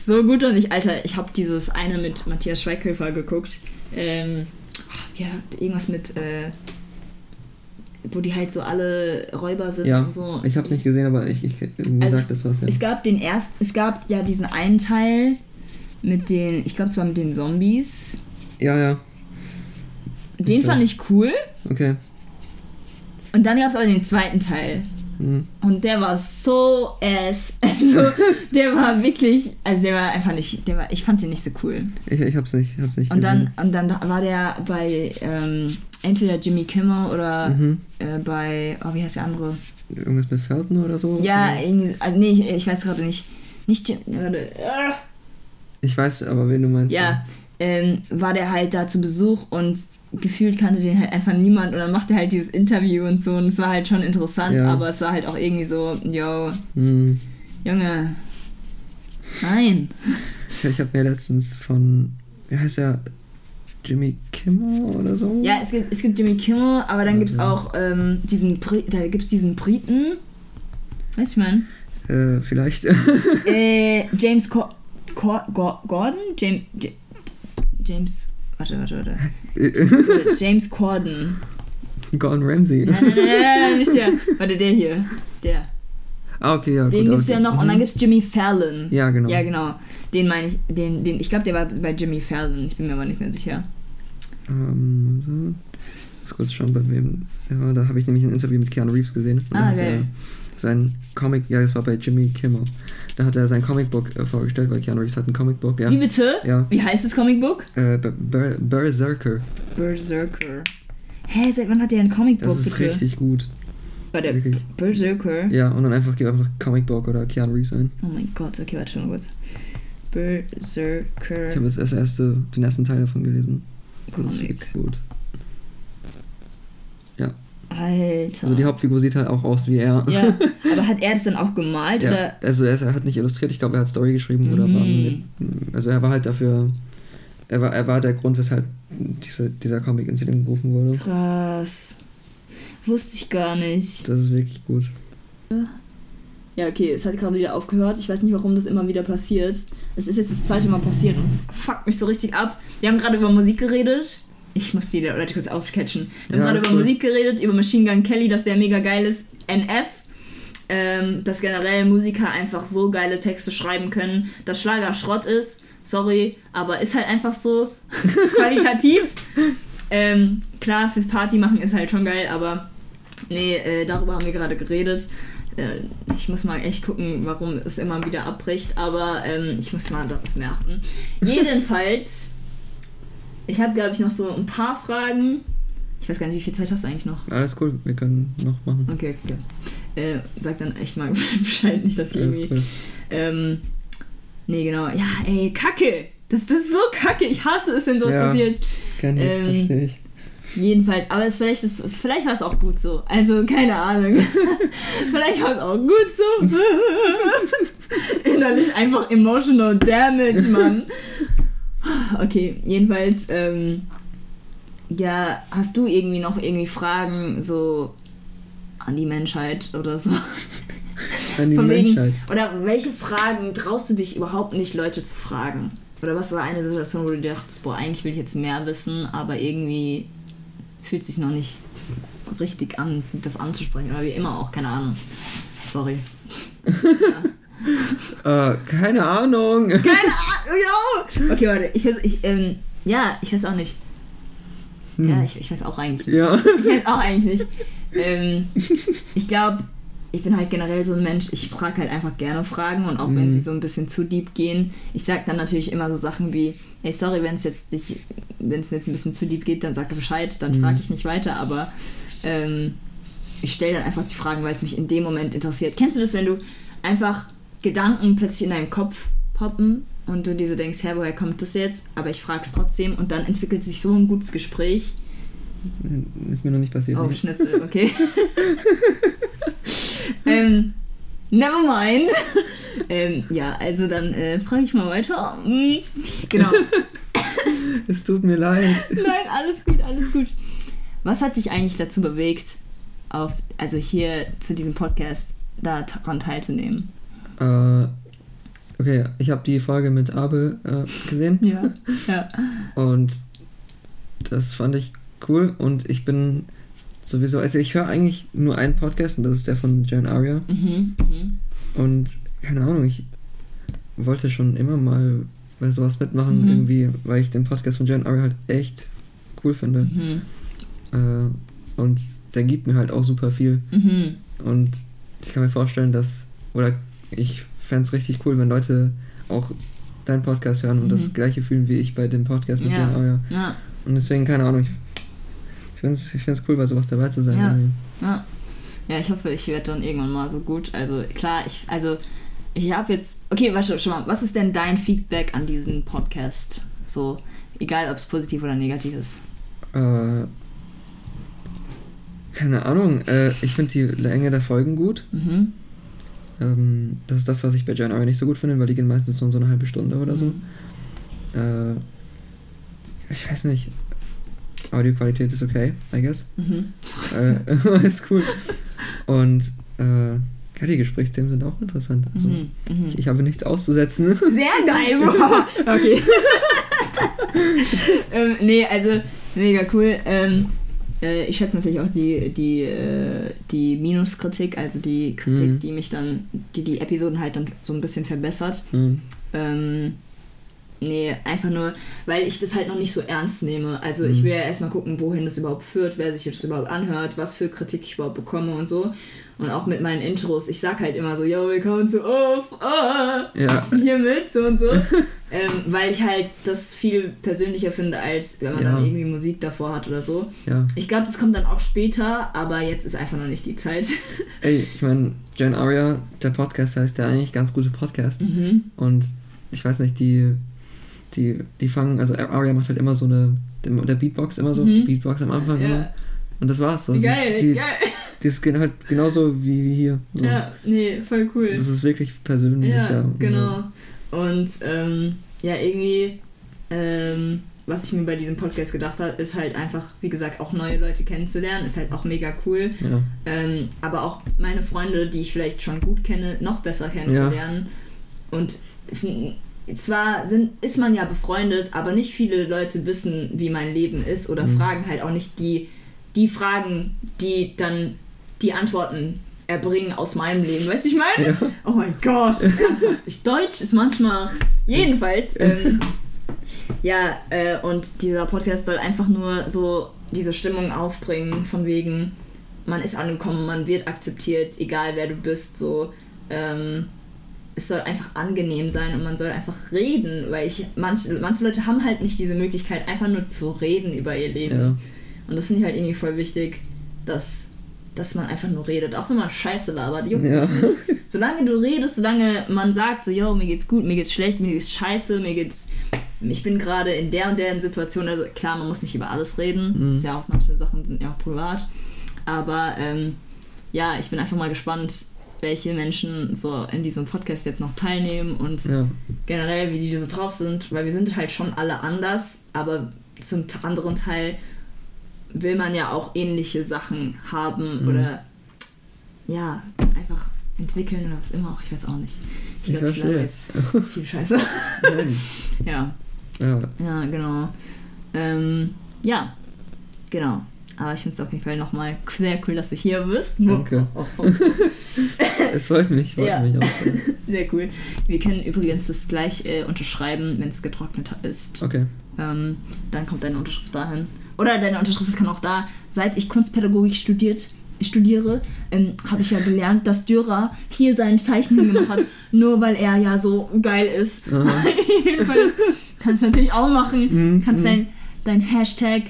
So gut doch nicht. Alter, ich habe dieses eine mit Matthias Schweighöfer geguckt. Ähm, ja, irgendwas mit, äh, wo die halt so alle Räuber sind Ja, und so. ich hab's nicht gesehen, aber ich, ich mir Also, sagt das was, ja. Es gab den ersten, es gab ja diesen einen Teil mit den, ich glaube es war mit den Zombies. Ja, ja. Den Ich fand weiß. ich cool. Okay. Und dann gab es aber den zweiten Teil. Hm. Und der war so ass. Also, der war wirklich, also der war einfach nicht, der war, ich fand den nicht so cool. Ich, ich hab's nicht, hab's nicht Und gesehen. dann, und dann war der bei ähm, entweder Jimmy Kimmel oder Mhm. äh, bei, oh, wie heißt der andere? Irgendwas mit Felton oder so? Ja, also, nee, ich, ich weiß gerade nicht. Nicht Jim, warte, ah. Ich weiß aber, wen du meinst. Ja, ähm, war der halt da zu Besuch und gefühlt kannte den halt einfach niemand und dann macht er halt dieses Interview und so und es war halt schon interessant, Ja. aber es war halt auch irgendwie so, yo, Hm. Junge, nein. Ich, habe mir letztens von, wie heißt er? Jimmy Kimmel oder so? Ja, es gibt, es gibt Jimmy Kimmel, aber dann gibt es auch ähm, diesen, Bri da gibt's diesen Briten, weißt du, ich mein, Äh, vielleicht. äh, James Cor Gor Gordon? James, James, warte, warte, warte, James Corden. Gordon Ramsay. Nein, nein, nein, nein, nicht der. Warte, der hier. Der. ah, okay, ja. Den gut, gibt's ja noch und dann gibt's Jimmy Fallon. Ja, genau. Ja, genau. Den meine ich, den, den, ich glaube, der war bei Jimmy Fallon. Ich bin mir aber nicht mehr sicher. Ähm, so. muss kurz schauen, bei wem. Ja, da habe ich nämlich ein Interview mit Keanu Reeves gesehen. Und Ah, hat geil. er Sein Comic, ja, das war bei Jimmy Kimmel. Da hat er sein Comicbook äh, vorgestellt, weil Keanu Reeves hat ein Comicbook, ja. Wie bitte? Ja. Wie heißt das Comicbook? Äh, Ber- Ber- Berserker. Berserker. Hä, seit wann hat der ein Comicbook, Das ist bitte? richtig gut. Warte, Wirklich. Berserker? Ja, und dann einfach, gib einfach Comicbook oder Keanu Reeves ein. Oh mein Gott, okay, warte schon mal kurz. Ich habe Berserker das erste, den ersten Teil davon gelesen. Das ist Comic. wirklich gut. Alter. Also die Hauptfigur sieht halt auch aus wie er. ja, aber hat er das dann auch gemalt Ja, oder? also er, ist, er hat nicht illustriert, ich glaube, er hat Story geschrieben oder war Mhm. mit, also er war halt dafür, er war, er war der Grund, weshalb diese, dieser Comic ins Leben gerufen wurde. Krass. Wusste ich gar nicht. Das ist wirklich gut. Ja, okay, es hat gerade wieder aufgehört. Ich weiß nicht, warum das immer wieder passiert. Es ist jetzt das zweite Mal passiert und es fuckt mich so richtig ab. Wir haben gerade über Musik geredet. Ich muss die Leute kurz aufcatchen. Wir haben Ja, gerade über gut. Musik geredet, über Machine Gun Kelly, dass der mega geil ist. NF. Ähm, dass generell Musiker einfach so geile Texte schreiben können, dass Schlager Schrott ist. Sorry, aber ist halt einfach so qualitativ. Ähm, klar, fürs Party machen ist halt schon geil, aber nee, äh, darüber haben wir gerade geredet. Äh, ich muss mal echt gucken, warum es immer wieder abbricht, aber ähm, ich muss mal darauf mehr achten. Jedenfalls, ich habe, glaube ich, noch so ein paar Fragen. Ich weiß gar nicht, wie viel Zeit hast du eigentlich noch? Alles cool, wir können noch machen. Okay, gut. Äh, sag dann echt mal Bescheid, nicht, dass ich Alles irgendwie. cool. Ähm, nee, genau. Ja, ey, Kacke! Das, das ist so kacke. Ich hasse es, wenn sowas Ja. passiert. Kenn ich, Ähm, verstehe ich. Jedenfalls, aber es, vielleicht, ist, vielleicht war es auch gut so. Also, keine Ahnung. vielleicht war es auch gut so. Innerlich einfach emotional damage, Mann. Okay, jedenfalls, ähm, ja, hast du irgendwie noch irgendwie Fragen so an die Menschheit oder so? An die Von wegen- Menschheit. Oder welche Fragen traust du dich überhaupt nicht, Leute zu fragen? Oder was war eine Situation, wo du dachtest, boah, eigentlich will ich jetzt mehr wissen, aber irgendwie fühlt sich noch nicht richtig an, das anzusprechen. Oder wie immer auch, keine Ahnung. Sorry. Äh, keine Ahnung. Keine Ahnung, Okay, warte, ich weiß, ich, ähm, ja, ich weiß auch nicht. Ja, ich, ich weiß auch eigentlich nicht. Ja. Ich weiß auch eigentlich nicht. Ähm, ich glaube, ich bin halt generell so ein Mensch, ich frage halt einfach gerne Fragen und auch wenn Mhm. sie so ein bisschen zu deep gehen, ich sag dann natürlich immer so Sachen wie, hey, sorry, wenn es jetzt nicht, wenn es jetzt ein bisschen zu deep geht, dann sag Bescheid, dann Mhm. frage ich nicht weiter, aber ähm, ich stelle dann einfach die Fragen, weil es mich in dem Moment interessiert. Kennst du das, wenn du einfach Gedanken plötzlich in deinem Kopf poppen und du dir so denkst, hä, woher kommt das jetzt? Aber ich frage es trotzdem und dann entwickelt sich so ein gutes Gespräch. Ist mir noch nicht passiert. Oh, nee. Schnitzel, okay. ähm, never mind. ähm, ja, also dann äh, frage ich mal weiter. Mm, genau. Es tut mir leid. Nein, alles gut, alles gut. Was hat dich eigentlich dazu bewegt, auf, also hier zu diesem Podcast daran teilzunehmen? Äh, okay, ich habe die Folge mit Abel äh, gesehen Ja. Ja. und das fand ich cool und ich bin sowieso, also ich höre eigentlich nur einen Podcast und das ist der von Jan Aria Mhm, mhm. und keine Ahnung, ich wollte schon immer mal bei sowas mitmachen Mhm. irgendwie, weil ich den Podcast von Jan Aria halt echt cool finde Mhm. äh, und der gibt mir halt auch super viel Mhm. Und ich kann mir vorstellen, dass, oder ich fände es richtig cool, wenn Leute auch deinen Podcast hören und Mhm. das gleiche fühlen wie ich bei dem Podcast mit Ja. Jan Auer. Ja, Und deswegen, keine Ahnung, ich, ich finde es ich find's cool, bei sowas dabei zu sein. Ja. ja. Ja, ich hoffe, ich werde dann irgendwann mal so gut. Also klar, ich, also ich habe jetzt. Okay, warte schon mal. Was ist denn dein Feedback an diesen Podcast? So, egal ob es positiv oder negativ ist. Äh, keine Ahnung, äh, ich finde die Länge der Folgen gut. Mhm. Ähm, das ist das, was ich bei Jan Auer nicht so gut finde, weil die gehen meistens nur so eine halbe Stunde oder so. Mhm. Äh, ich weiß nicht. Audioqualität ist okay, I guess. Mhm. äh, ist cool. Und äh, ja, die Gesprächsthemen sind auch interessant. Also, Mhm. Mhm. ich, ich habe nichts auszusetzen. Sehr geil, Bro. Okay. ähm, nee, also mega cool. Ähm, äh, ich schätze natürlich auch die, die, äh, die Minuskritik, also die Kritik, Mhm. die mich dann, die die Episoden halt dann so ein bisschen verbessert. Hm. Ähm, nee, einfach nur, weil ich das halt noch nicht so ernst nehme. Also ich Mhm. will ja erstmal gucken, wohin das überhaupt führt, wer sich das überhaupt anhört, was für Kritik ich überhaupt bekomme und so. Und auch mit meinen Intros, ich sag halt immer so, yo, willkommen zu Off, ah, Ja. hier mit, so und so. ähm, weil ich halt das viel persönlicher finde, als wenn man Ja. dann irgendwie Musik davor hat oder so. Ja. Ich glaube, das kommt dann auch später, aber jetzt ist einfach noch nicht die Zeit. Ey, ich meine, Jan Aria, der Podcast heißt ja eigentlich ganz gute Podcast. mhm. Und ich weiß nicht, die, die, die fangen, also Aria macht halt immer so eine, der Beatbox immer so, Mhm. Beatbox am Anfang immer. Ja. Und das war's. So. Geil, die, die, geil. Das ist halt genauso wie, wie hier. So. Ja, nee, voll cool. Das ist wirklich persönlich. Ja, ja, und genau. Und ähm, ja, irgendwie, ähm, was ich mir bei diesem Podcast gedacht habe, ist halt einfach, wie gesagt, auch neue Leute kennenzulernen. Ist halt auch mega cool. So. Ja. Ähm, aber auch meine Freunde, die ich vielleicht schon gut kenne, noch besser kennenzulernen. Und f- zwar sind, ist man ja befreundet, aber nicht viele Leute wissen, wie mein Leben ist oder Mhm. fragen halt auch nicht die, die Fragen, die dann die Antworten erbringen aus meinem Leben. Weißt du, ich meine? Ja. Oh mein Gott. Ich, Deutsch ist manchmal. Jedenfalls. Ähm, ja, äh, und dieser Podcast soll einfach nur so diese Stimmung aufbringen, von wegen, man ist angekommen, man wird akzeptiert, egal wer du bist, so. Ähm, es soll einfach angenehm sein und man soll einfach reden, weil ich, manche, manche Leute haben halt nicht diese Möglichkeit, einfach nur zu reden über ihr Leben. Ja. Und das finde ich halt irgendwie voll wichtig, dass, dass man einfach nur redet. Auch wenn man Scheiße labert, juckt Ja. mich nicht. Solange du redest, solange man sagt, so, yo, mir geht's gut, mir geht's schlecht, mir geht's scheiße, mir geht's. Ich bin gerade in der und der Situation. Also klar, man muss nicht über alles reden. Mhm. Ist ja auch, manche Sachen sind ja auch privat. Aber ähm, ja, ich bin einfach mal gespannt, welche Menschen so in diesem Podcast jetzt noch teilnehmen und Ja, generell, wie die so drauf sind, weil wir sind halt schon alle anders, aber zum anderen Teil will man ja auch ähnliche Sachen haben Mhm. oder ja, einfach entwickeln oder was immer auch, ich weiß auch nicht. Ich Ich glaube, ich laber verstehe. jetzt viel Scheiße. Ja, ja, ja, genau. Ähm, ja, genau. Aber ich finde es auf jeden Fall nochmal sehr cool, dass du hier bist. Danke. es freut mich, freut Ja. mich auch. sehr. Sehr cool. Wir können übrigens das gleich äh, unterschreiben, wenn es getrocknet ist. Okay. Ähm, dann kommt deine Unterschrift dahin. Oder deine Unterschrift kann auch da. Seit ich Kunstpädagogik studiert, studiere, ähm, habe ich ja gelernt, dass Dürer hier sein Zeichen hingemacht hat, nur weil er ja so geil ist. Jedenfalls kannst du natürlich auch machen. Mhm, Kannst mhm. dein, dein Hashtag,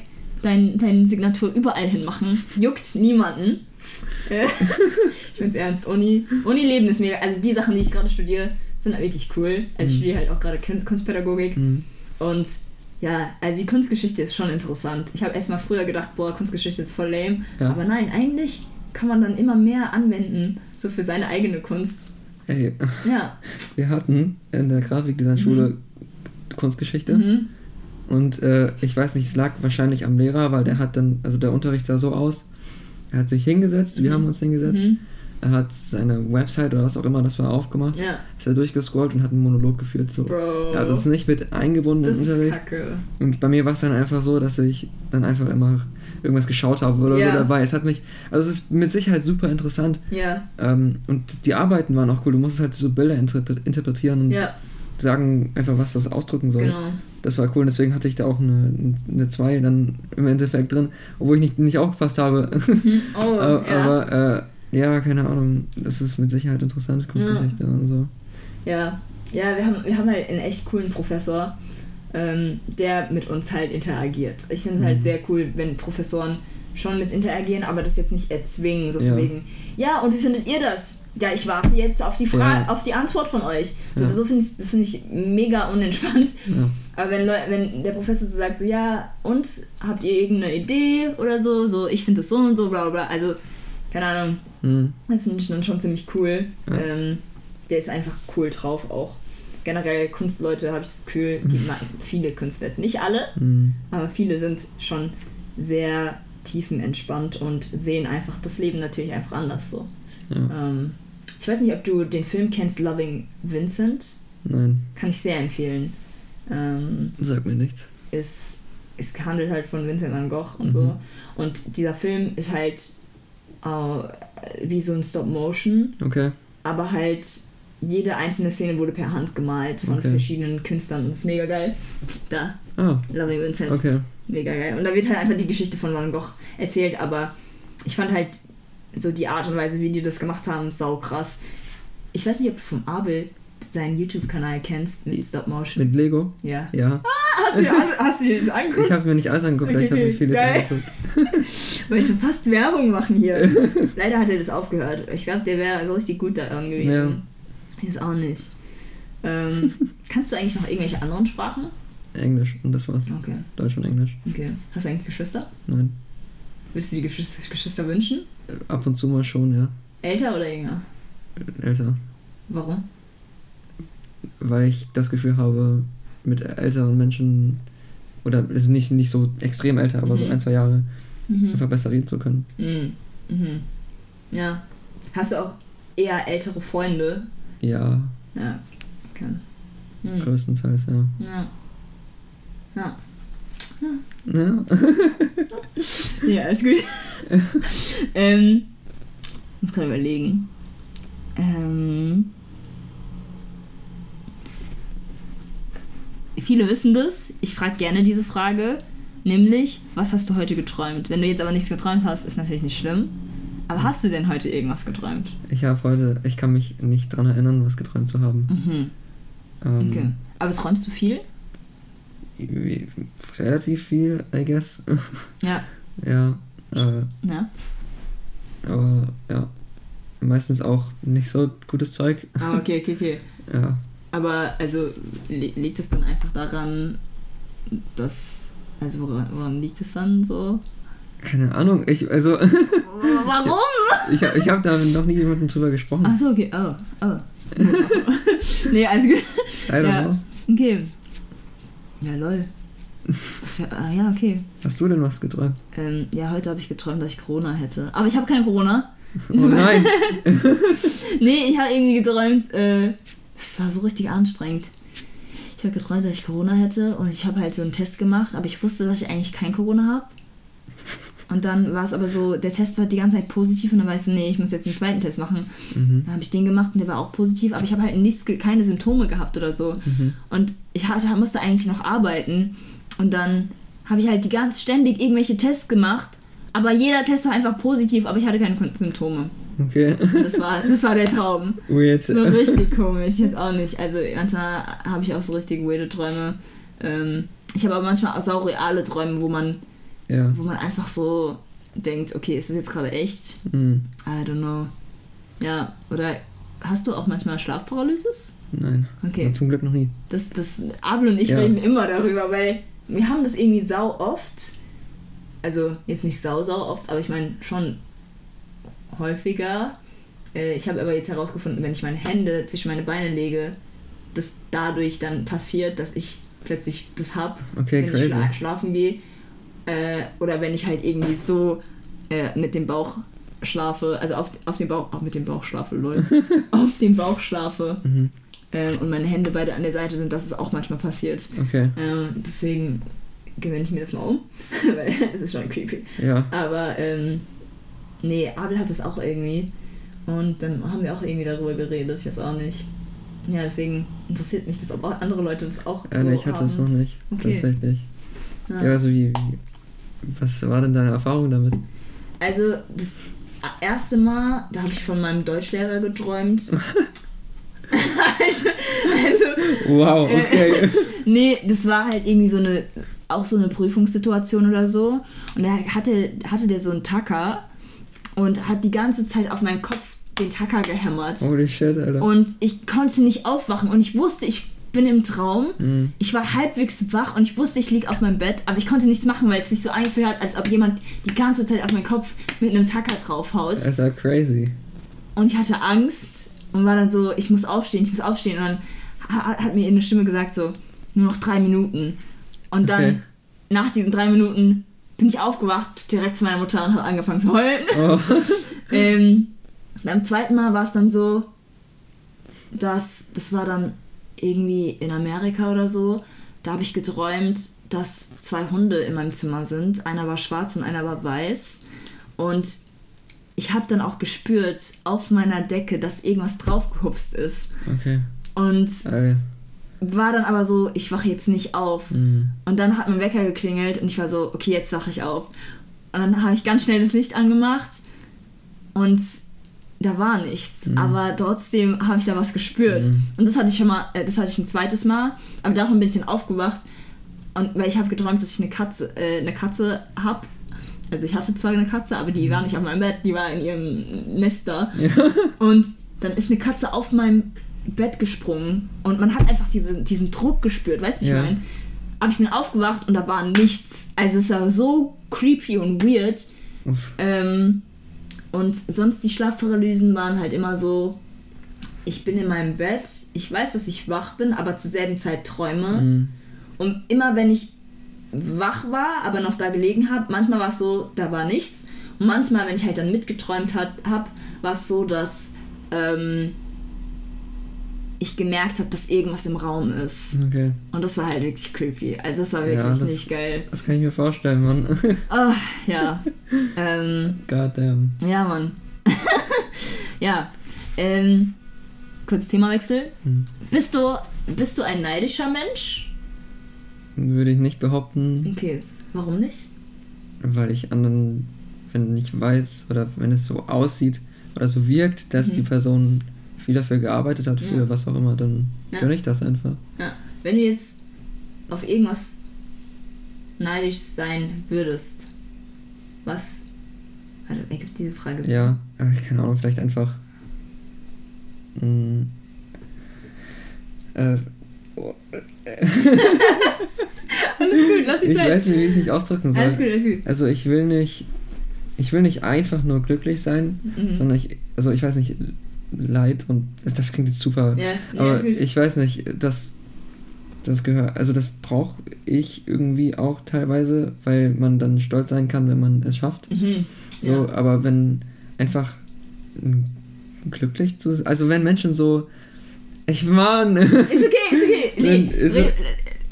dein, deine Signatur überall hinmachen. Juckt niemanden. Äh, ich find's ernst. Uni, Uni-Leben ist mega. Also die Sachen, die ich gerade studiere, sind halt wirklich cool. Also ich Mhm. studiere halt auch gerade Kun- Kunstpädagogik. Mhm. Und ja, also die Kunstgeschichte ist schon interessant. Ich habe erstmal früher gedacht, boah, Kunstgeschichte ist voll lame. Ja. Aber nein, eigentlich kann man dann immer mehr anwenden, so für seine eigene Kunst. Hey, Ja. wir hatten in der Grafikdesignschule Kunstgeschichte Mhm. und äh, ich weiß nicht, es lag wahrscheinlich am Lehrer, weil der hat dann, also der Unterricht sah so aus, er hat sich hingesetzt, wir Mhm. haben uns hingesetzt, Mhm. Er hat seine Website oder was auch immer das war aufgemacht, Ja. ist er durchgescrollt und hat einen Monolog geführt, so. Bro. Ja, das ist nicht mit eingebunden das im ist Unterricht. kacke. Und bei mir war es dann einfach so, dass ich dann einfach immer irgendwas geschaut habe oder Ja. so dabei. Es hat mich, also es ist mit Sicherheit super interessant. Ja. Ähm, und die Arbeiten waren auch cool. Du musstest halt so Bilder interpre- interpretieren und Ja, sagen einfach, was das ausdrücken soll. genau. Das war cool. Und deswegen hatte ich da auch eine, eine 2 dann im Endeffekt drin, obwohl ich nicht, nicht aufgepasst habe. Mhm. Oh, ja. aber äh, ja, keine Ahnung. Das ist mit Sicherheit interessant, Kunstgeschichte und so. Ja, ja, wir haben, wir haben halt einen echt coolen Professor, ähm, der mit uns halt interagiert. Ich finde es halt Mhm. sehr cool, wenn Professoren schon mit interagieren, aber das jetzt nicht erzwingen, so Ja. von wegen, ja, und wie findet ihr das? Ja, ich warte jetzt auf die Frage, Ja. auf die Antwort von euch. So, Ja. so finde ich, das finde ich mega unentspannt. Ja. Aber wenn, wenn der Professor so sagt, so, ja, und habt ihr irgendeine Idee oder so, so, ich finde das so und so, bla bla bla, also, keine Ahnung, Hm. das finde ich dann schon ziemlich cool. Ja. Ähm, der ist einfach cool drauf auch. Generell Kunstleute habe ich das Gefühl, die ma- viele Künstler, nicht alle, Hm. aber viele sind schon sehr tiefenentspannt und sehen einfach das Leben natürlich einfach anders so. Ja. Ähm, ich weiß nicht, ob du den Film kennst, Loving Vincent. Nein, Kann ich sehr empfehlen. Ähm, sag mir nichts. ist, es handelt halt von Vincent van Gogh und Mhm. so. Und dieser Film ist halt äh, wie so ein Stop-Motion, Okay. aber halt jede einzelne Szene wurde per Hand gemalt von Okay. verschiedenen Künstlern und ist mega geil. Da, Ah, Loving Vincent, okay. mega geil. Und da wird halt einfach die Geschichte von Van Gogh erzählt, aber ich fand halt so die Art und Weise, wie die das gemacht haben, sau krass. Ich weiß nicht, ob du vom Abel seinen YouTube-Kanal kennst mit Stop Motion. Mit Lego? Ja. Ja. Hast du, dir an- hast du dir das angeguckt? Ich habe mir nicht alles angeguckt, aber ich habe Okay, mir vieles geil. angeguckt. Wollte schon fast Werbung machen hier. Leider hat er das aufgehört. Ich glaube, der wäre so richtig gut daran gewesen. Ja. Ist auch nicht. Ähm, kannst du eigentlich noch irgendwelche anderen Sprachen? Englisch und das war's. Okay, Deutsch und Englisch. okay. Hast du eigentlich Geschwister? Nein. Willst du die Geschwister, Geschwister wünschen? Äh, Ab und zu mal schon, ja. Älter oder jünger? Älter. Warum? Weil ich das Gefühl habe, mit älteren Menschen, oder also nicht, nicht so extrem älter, aber so Mhm. ein, zwei Jahre, Mhm. einfach besser reden zu können. Mhm. Mhm. Ja. Hast du auch eher ältere Freunde? Ja, Ja. Okay. Mhm. größtenteils, ja. Ja. Ja. ja. Ja, alles gut. ähm, ich muss gerade überlegen. Ähm, viele wissen das. Ich frage gerne diese Frage. Nämlich, was hast du heute geträumt? Wenn du jetzt aber nichts geträumt hast, ist natürlich nicht schlimm. Aber hast du denn heute irgendwas geträumt? Ich habe heute, ich kann mich nicht dran erinnern, was geträumt zu haben. Mhm. Ähm, Okay. Aber träumst du viel? wie- Relativ viel, I guess. Ja. ja. Äh, Ja. aber ja. Meistens auch nicht so gutes Zeug. Ah, okay, okay, okay. Ja. Aber also li liegt es dann einfach daran, dass. Also woran, woran liegt es dann so? Keine Ahnung, ich, also, Warum? ich, ich habe da noch nie jemanden drüber gesprochen. Ach so, okay. Oh, oh. nee, gut. I don't ja. know. Okay. Ja, lol. Was für, ah, ja, okay. Hast du denn was geträumt? Ähm, ja, heute habe ich geträumt, dass ich Corona hätte. Aber ich habe kein Corona. Oh nein. Nee, ich habe irgendwie geträumt, äh, es war so richtig anstrengend. Ich habe geträumt, dass ich Corona hätte und ich habe halt so einen Test gemacht, aber ich wusste, dass ich eigentlich kein Corona habe. Und dann war es aber so, der Test war die ganze Zeit positiv und dann ich so, nee, ich muss jetzt einen zweiten Test machen. Mhm. Dann habe ich den gemacht und der war auch positiv, aber ich habe halt nichts, keine Symptome gehabt oder so. Mhm. Und ich musste eigentlich noch arbeiten und dann habe ich halt die ganz ständig irgendwelche Tests gemacht, aber jeder Test war einfach positiv, aber ich hatte keine Symptome. Okay. Das war, das war der Traum. Weird. So richtig komisch, jetzt auch nicht. Also manchmal habe ich auch so richtig weirde Träume. Ähm, ich habe aber manchmal auch saureale Träume, wo man, Ja. wo man einfach so denkt, okay, ist das jetzt gerade echt? Hm. I don't know. Ja, oder hast du auch manchmal Schlafparalysis? Nein. Okay. Zum Glück noch nie. Das, das, Abel und ich Ja. reden immer darüber, weil wir haben das irgendwie sau oft. Also jetzt nicht sau, sau oft, aber ich meine schon häufiger. Äh, ich habe aber jetzt herausgefunden, wenn ich meine Hände zwischen meine Beine lege, dass dadurch dann passiert, dass ich plötzlich das hab, Okay, wenn ich crazy. schla schlafen gehe. Äh, oder wenn ich halt irgendwie so äh, mit dem Bauch schlafe, also auf, auf dem Bauch, auch mit dem Bauch schlafe, lol, auf dem Bauch schlafe Mhm. ähm, und meine Hände beide an der Seite sind, das ist auch manchmal passiert. Okay. Ähm, deswegen gewöhne ich mir das mal um, weil es ist schon creepy. Ja. Aber ähm, nee, Abel hat das auch irgendwie. Und dann haben wir auch irgendwie darüber geredet, ich weiß auch nicht. Ja, deswegen interessiert mich das, ob auch andere Leute das auch Ja, so nee, ich hatte es noch nicht. Okay. Tatsächlich. Ja. Ja, also wie, wie. Was war denn deine Erfahrung damit? Also das erste Mal, da habe ich von meinem Deutschlehrer geträumt. also, Wow, Äh, okay. nee, das war halt irgendwie so eine, auch so eine Prüfungssituation oder so. Und da hatte, hatte der so einen Tacker und hat die ganze Zeit auf meinen Kopf den Tacker gehämmert. Holy shit, Alter. Und ich konnte nicht aufwachen und ich wusste, ich bin im Traum. Mhm. Ich war halbwegs wach und ich wusste, ich liege auf meinem Bett, aber ich konnte nichts machen, weil es sich so angefühlt hat, als ob jemand die ganze Zeit auf meinen Kopf mit einem Tacker draufhaut. Alter, crazy. Und ich hatte Angst und war dann so, ich muss aufstehen, ich muss aufstehen. Und dann ha- hat mir eine Stimme gesagt, so, nur noch drei Minuten. Und dann, Okay. nach diesen drei Minuten, bin ich aufgewacht, direkt zu meiner Mutter und habe angefangen zu heulen. Oh. ähm, beim zweiten Mal war es dann so, dass, das war dann irgendwie in Amerika oder so, da habe ich geträumt, dass zwei Hunde in meinem Zimmer sind. Einer war schwarz und einer war weiß. Und ich habe dann auch gespürt auf meiner Decke, dass irgendwas draufgehupst ist. Okay. Und Okay. War dann aber so, ich wache jetzt nicht auf. Mhm. Und dann hat mein Wecker geklingelt und ich war so, okay, jetzt wache ich auf. Und dann habe ich ganz schnell das Licht angemacht und da war nichts. Mhm. Aber trotzdem habe ich da was gespürt. Mhm. Und das hatte ich schon mal, äh, das hatte ich ein zweites Mal. Aber davon bin ich dann aufgewacht. Und weil ich habe geträumt, dass ich eine Katze, äh, eine Katze habe. Also ich hatte zwar eine Katze, aber die war nicht auf meinem Bett, die war in ihrem Nest da. Ja. Und dann ist eine Katze auf meinem Bett gesprungen und man hat einfach diese, diesen Druck gespürt, weißt du, ich Ja. meine? Aber ich bin aufgewacht und da war nichts. Also es war so creepy und weird. Ähm, und sonst die Schlafparalysen waren halt immer so, ich bin in meinem Bett, ich weiß, dass ich wach bin, aber zur selben Zeit träume. Mhm. Und immer wenn ich wach war, aber noch da gelegen habe, manchmal war es so, da war nichts. Und manchmal, wenn ich halt dann mitgeträumt habe, war es so, dass ähm, ich gemerkt habe, dass irgendwas im Raum ist. Okay. Und das war halt wirklich creepy. Also das war wirklich Ja, das- nicht geil. Das kann ich mir vorstellen, Mann. Ah, ja. ähm, Goddamn. ja, Mann. ja. Ähm, kurz Themawechsel. Hm. Bist du, bist du ein neidischer Mensch? Würde ich nicht behaupten, Okay. Warum nicht? weil ich anderen, wenn ich weiß oder wenn es so aussieht oder so wirkt, dass Mhm. die Person viel dafür gearbeitet hat, für Ja. was auch immer, dann Ja. gönne ich das einfach. Ja, wenn du jetzt auf irgendwas neidisch sein würdest, was? Warte, ergibt diese Frage Sinn? Ja, keine Ahnung, vielleicht einfach. Mh, äh, oh, Alles gut, lass dich ich weiß nicht, wie ich mich ausdrücken soll. Alles gut, alles gut. Also ich will nicht, ich will nicht einfach nur glücklich sein, Mhm. sondern ich, also ich weiß nicht, Leid und das, klingt jetzt super, Ja, nee, aber ich weiß nicht, das, das gehört, also das brauche ich irgendwie auch teilweise, weil man dann stolz sein kann, wenn man es schafft. Mhm. So, Ja. aber wenn einfach glücklich zu sein, also wenn Menschen so, ich Mann, Ist okay, ist okay. Nee, ist re-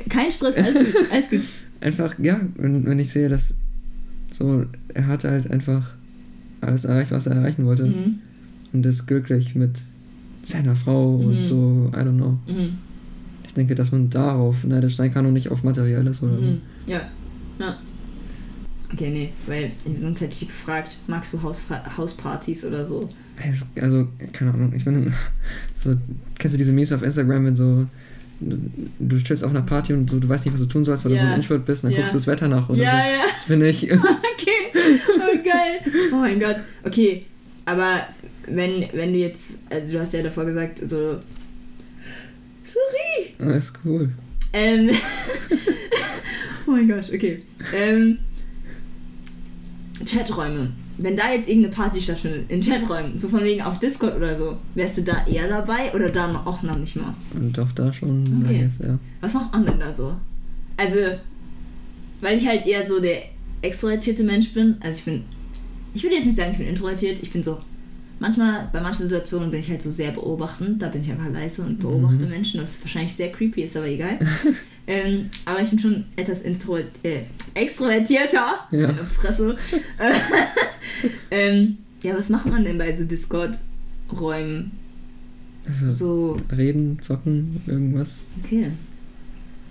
kein Stress, alles gut, alles gut. einfach, ja, wenn, wenn ich sehe, dass so, er hat halt einfach alles erreicht, was er erreichen wollte Mhm. Und ist glücklich mit seiner Frau und Mhm. so, I don't know. Mhm. Ich denke, dass man darauf neidisch sein kann und nicht auf Materielles oder Mhm. Ja. ja. Okay, nee, weil sonst hätte ich dich gefragt, magst du Hauspartys oder so? Also, keine Ahnung, ich bin so, kennst du diese Memes auf Instagram, wenn so, du, chillst auf einer Party und so, du weißt nicht, was du tun sollst, weil du so Ja. ein Introvert bist, und dann Ja. guckst du das Wetter nach oder ja, so. ja. Das finde ich, Okay. Oh, geil. Oh mein Gott. Okay, aber wenn, wenn du jetzt, also du hast ja davor gesagt, so. Sorry. ist cool. Ähm. oh mein Gott, okay. Ähm. Chaträume. Wenn da jetzt irgendeine Party stattfindet, in Chaträumen, so von wegen auf Discord oder so, wärst du da eher dabei oder da noch- auch noch nicht mal? Und doch da schon, Okay. Guess, ja. Was macht man denn da so? Also, weil ich halt eher so der extrovertierte Mensch bin. Also ich bin, ich würde jetzt nicht sagen, ich bin introvertiert. Ich bin so, manchmal, bei manchen Situationen bin ich halt so sehr beobachtend. Da bin ich einfach leise und beobachte Mhm. Menschen, was wahrscheinlich sehr creepy ist, aber egal. ähm, aber ich bin schon etwas äh, extrovertierter. Ja. Fresse. ähm, ja, was macht man denn bei so Discord-Räumen? Also, So, reden, zocken, irgendwas. okay.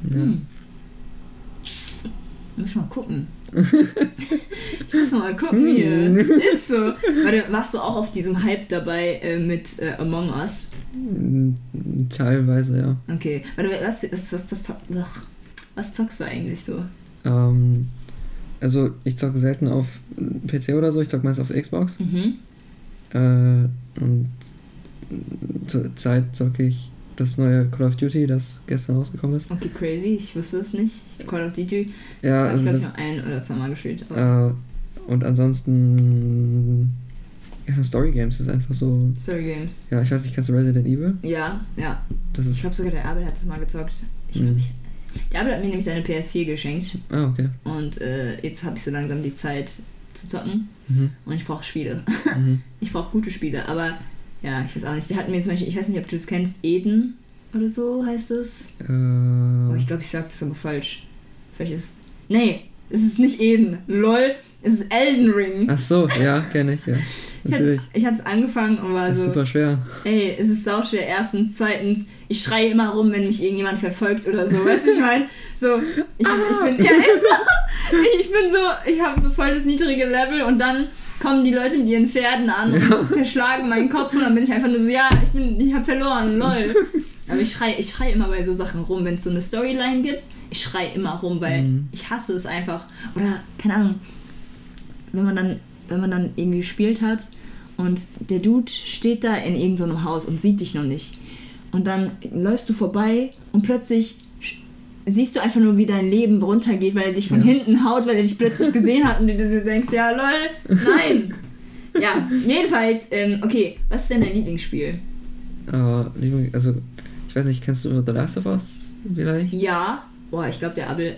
Ja. Hm. Muss mal gucken. Ich muss mal gucken hier. Hm. Ist so. Warte, warst du auch auf diesem Hype dabei äh, mit äh, Among Us? Mm, Teilweise, ja. Okay. Warte, was, was, was, ach, was zockst du eigentlich so? Ähm, also ich zocke selten auf PC oder so, ich zocke meist auf Xbox. Mhm. Äh, und zur Zeit zocke ich das neue Call of Duty, das gestern rausgekommen ist. Okay, crazy. Ich wusste es nicht. Call of Duty. Ja, Hab ich also glaube ich noch ein oder zweimal gespielt. Äh, und ansonsten ja, Story Games ist einfach so. Story Games. Ja, ich weiß nicht, kennst du Resident Evil? Ja, ja. Das Ich ist. glaube sogar der Abel hat es mal gezockt. Ich glaube, Mhm. ich. Der Abel hat mir nämlich seine PS4 geschenkt. Ah, okay. Und äh, jetzt habe ich so langsam die Zeit zu zocken. Mhm. Und ich brauche Spiele. Mhm. Ich brauche gute Spiele, aber ja, ich weiß auch nicht. Der hat mir zum Beispiel, ich weiß nicht, ob du das kennst, Eden oder so heißt es. Oh, ich glaube, ich sag das aber falsch. Vielleicht ist es. Nee, es ist nicht Eden. LOL, es ist Elden Ring. ach so, ja, kenne ich, ja. Ich hatte Natürlich. ich hatte es angefangen und war Das ist so, super schwer. ey, es ist sauschwer. Erstens, zweitens, ich schreie immer rum, wenn mich irgendjemand verfolgt oder so. Weißt du, ich meine, so, ich, ich bin, ja, ist so, ich bin so, ich habe so voll das niedrige Level und dann kommen die Leute mit ihren Pferden an und zerschlagen meinen Kopf und dann bin ich einfach nur so, ja, ich bin, ich habe verloren, lol. Aber ich schreie ich schrei immer bei so Sachen rum, wenn es so eine Storyline gibt, ich schreie immer rum, weil Mhm. ich hasse es einfach. Oder, keine Ahnung, wenn man dann, wenn man dann irgendwie gespielt hat und der Dude steht da in irgendeinem Haus und sieht dich noch nicht. Und dann läufst du vorbei und plötzlich siehst du einfach nur, wie dein Leben runtergeht, weil er dich von Ja. hinten haut, weil er dich plötzlich gesehen hat und du, du denkst, ja, lol, nein. ja, jedenfalls, ähm, okay, was ist denn dein Lieblingsspiel? Äh, also, ich weiß nicht, kennst du The Last of Us vielleicht? Ja, boah, ich glaube, der Abel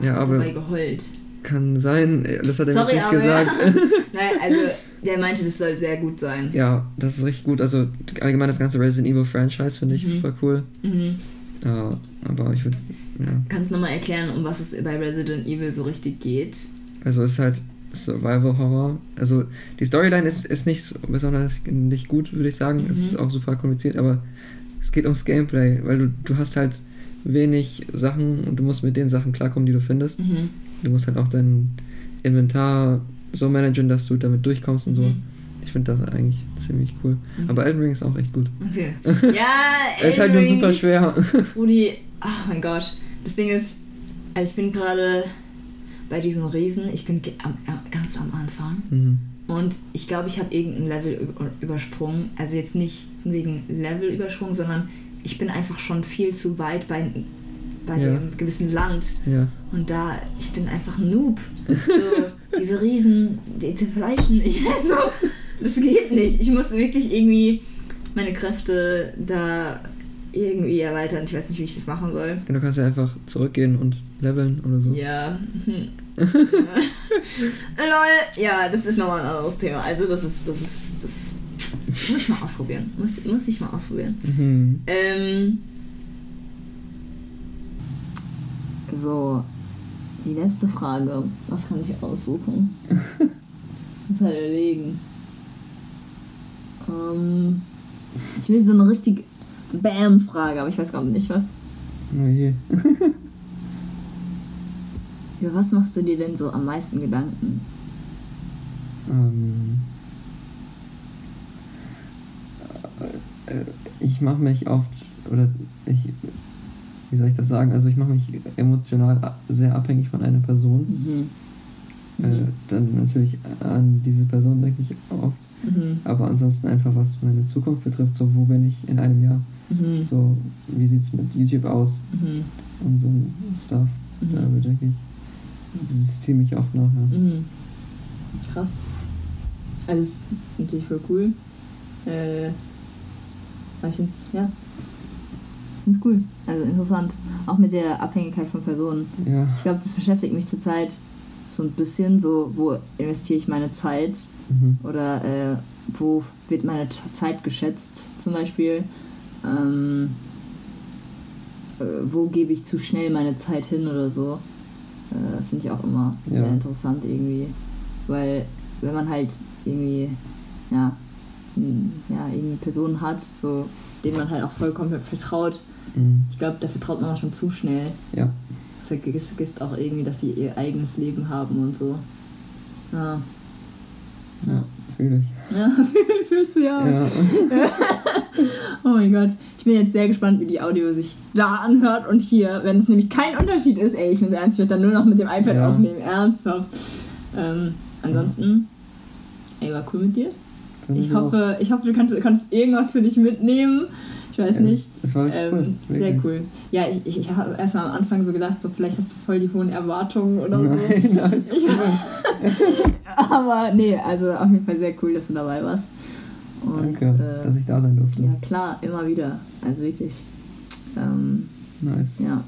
Ja, hat aber- dabei geheult. Kann sein, das hat er Sorry, nicht gesagt. Nein, also, der meinte, das soll sehr gut sein. ja, das ist richtig gut. Also, allgemein das ganze Resident Evil Franchise finde ich Mhm. super cool. Mhm. Aber ich würde, ja. Kannst du nochmal erklären, um was es bei Resident Evil so richtig geht? Also, es ist halt Survival Horror. Also, die Storyline ist, ist nicht so besonders nicht gut, würde ich sagen. Es Mhm. ist auch super kompliziert, aber es geht ums Gameplay, weil du, du hast halt wenig Sachen und du musst mit den Sachen klarkommen, die du findest. Mhm. Du musst halt auch dein Inventar so managen, dass du damit durchkommst und so. Mhm. Ich finde das eigentlich ziemlich cool. Mhm. Aber Elden Ring ist auch echt gut. Okay. Ja, Er ist halt nur Elden super schwer. Rudi, oh mein Gott. Das Ding ist, also ich bin gerade bei diesen Riesen, ich bin ganz am Anfang. Mhm. Und ich glaube, ich habe irgendein Level über- übersprungen. Also jetzt nicht wegen Level übersprungen, sondern ich bin einfach schon viel zu weit bei bei Ja. dem gewissen Land. Ja. Und da, ich bin einfach ein Noob. So, Ja. und da, ich bin einfach ein Noob. So, diese Riesen, die zerfleischen mich. Also, das geht nicht. Ich muss wirklich irgendwie meine Kräfte da irgendwie erweitern. Ich weiß nicht, wie ich das machen soll. Du kannst ja einfach zurückgehen und leveln oder so. Ja. Hm. Lol. Ja, das ist nochmal ein anderes Thema. Also, das ist, das ist, das muss ich mal ausprobieren. Muss, muss ich mal ausprobieren. Mhm. Ähm. So, die letzte Frage. Was kann ich aussuchen? muss halt überlegen. Ähm, ich will so eine richtig Bam-Frage, aber ich weiß gerade nicht was. Oh je. Für was machst du dir denn so am meisten Gedanken? Ähm, äh, ich mache mich oft, oder ich, wie soll ich das sagen, also ich mache mich emotional sehr abhängig von einer Person. Mhm. Äh, dann natürlich an diese Person denke ich oft, Mhm. aber ansonsten einfach was meine Zukunft betrifft, so wo bin ich in einem Jahr, Mhm. so wie sieht es mit YouTube aus Mhm. und so Stuff. Mhm. Da denke ich, das ist ziemlich oft nach, ja. Mhm. Krass. Also es ist natürlich voll cool. Äh, aber ich finde es, ja. Ich finde es cool. Also interessant. Auch mit der Abhängigkeit von Personen. Ja, Ich glaube, das beschäftigt mich zurzeit so ein bisschen. So, wo investiere ich meine Zeit? mhm. Oder äh, wo wird meine Zeit geschätzt, zum Beispiel? Ähm, äh, wo gebe ich zu schnell meine Zeit hin oder so? Äh, Finde ich auch immer Ja. sehr interessant irgendwie. Weil, wenn man halt irgendwie, ja, m, ja, irgendwie Personen hat, so, denen man halt auch vollkommen vertraut, Mhm. ich glaube, da vertraut man schon zu schnell. ja, Vergisst auch irgendwie, dass sie ihr eigenes Leben haben und so. Ja. ja, fühle ich. Ja, fühlst du ja. Ja. Oh mein Gott. Ich bin jetzt sehr gespannt, wie die Audio sich da anhört und hier, wenn es nämlich kein Unterschied ist, ey, ich bin ernst, ich werde dann nur noch mit dem iPad Ja. aufnehmen, ernsthaft. Ähm, ansonsten, ey, war cool mit dir. Ich hoffe, ich hoffe, du kannst, kannst irgendwas für dich mitnehmen. Ich weiß nicht. Das war richtig cool. Ähm, sehr cool. Ja, ich, ich, ich habe erstmal am Anfang so gedacht, so vielleicht hast du voll die hohen Erwartungen oder so. Nein, alles Ich- cool. Aber nee, also auf jeden Fall sehr cool, dass du dabei warst. Und, Danke, äh, dass ich da sein durfte. ja, klar, immer wieder. Also wirklich. Ähm, Nice. ja,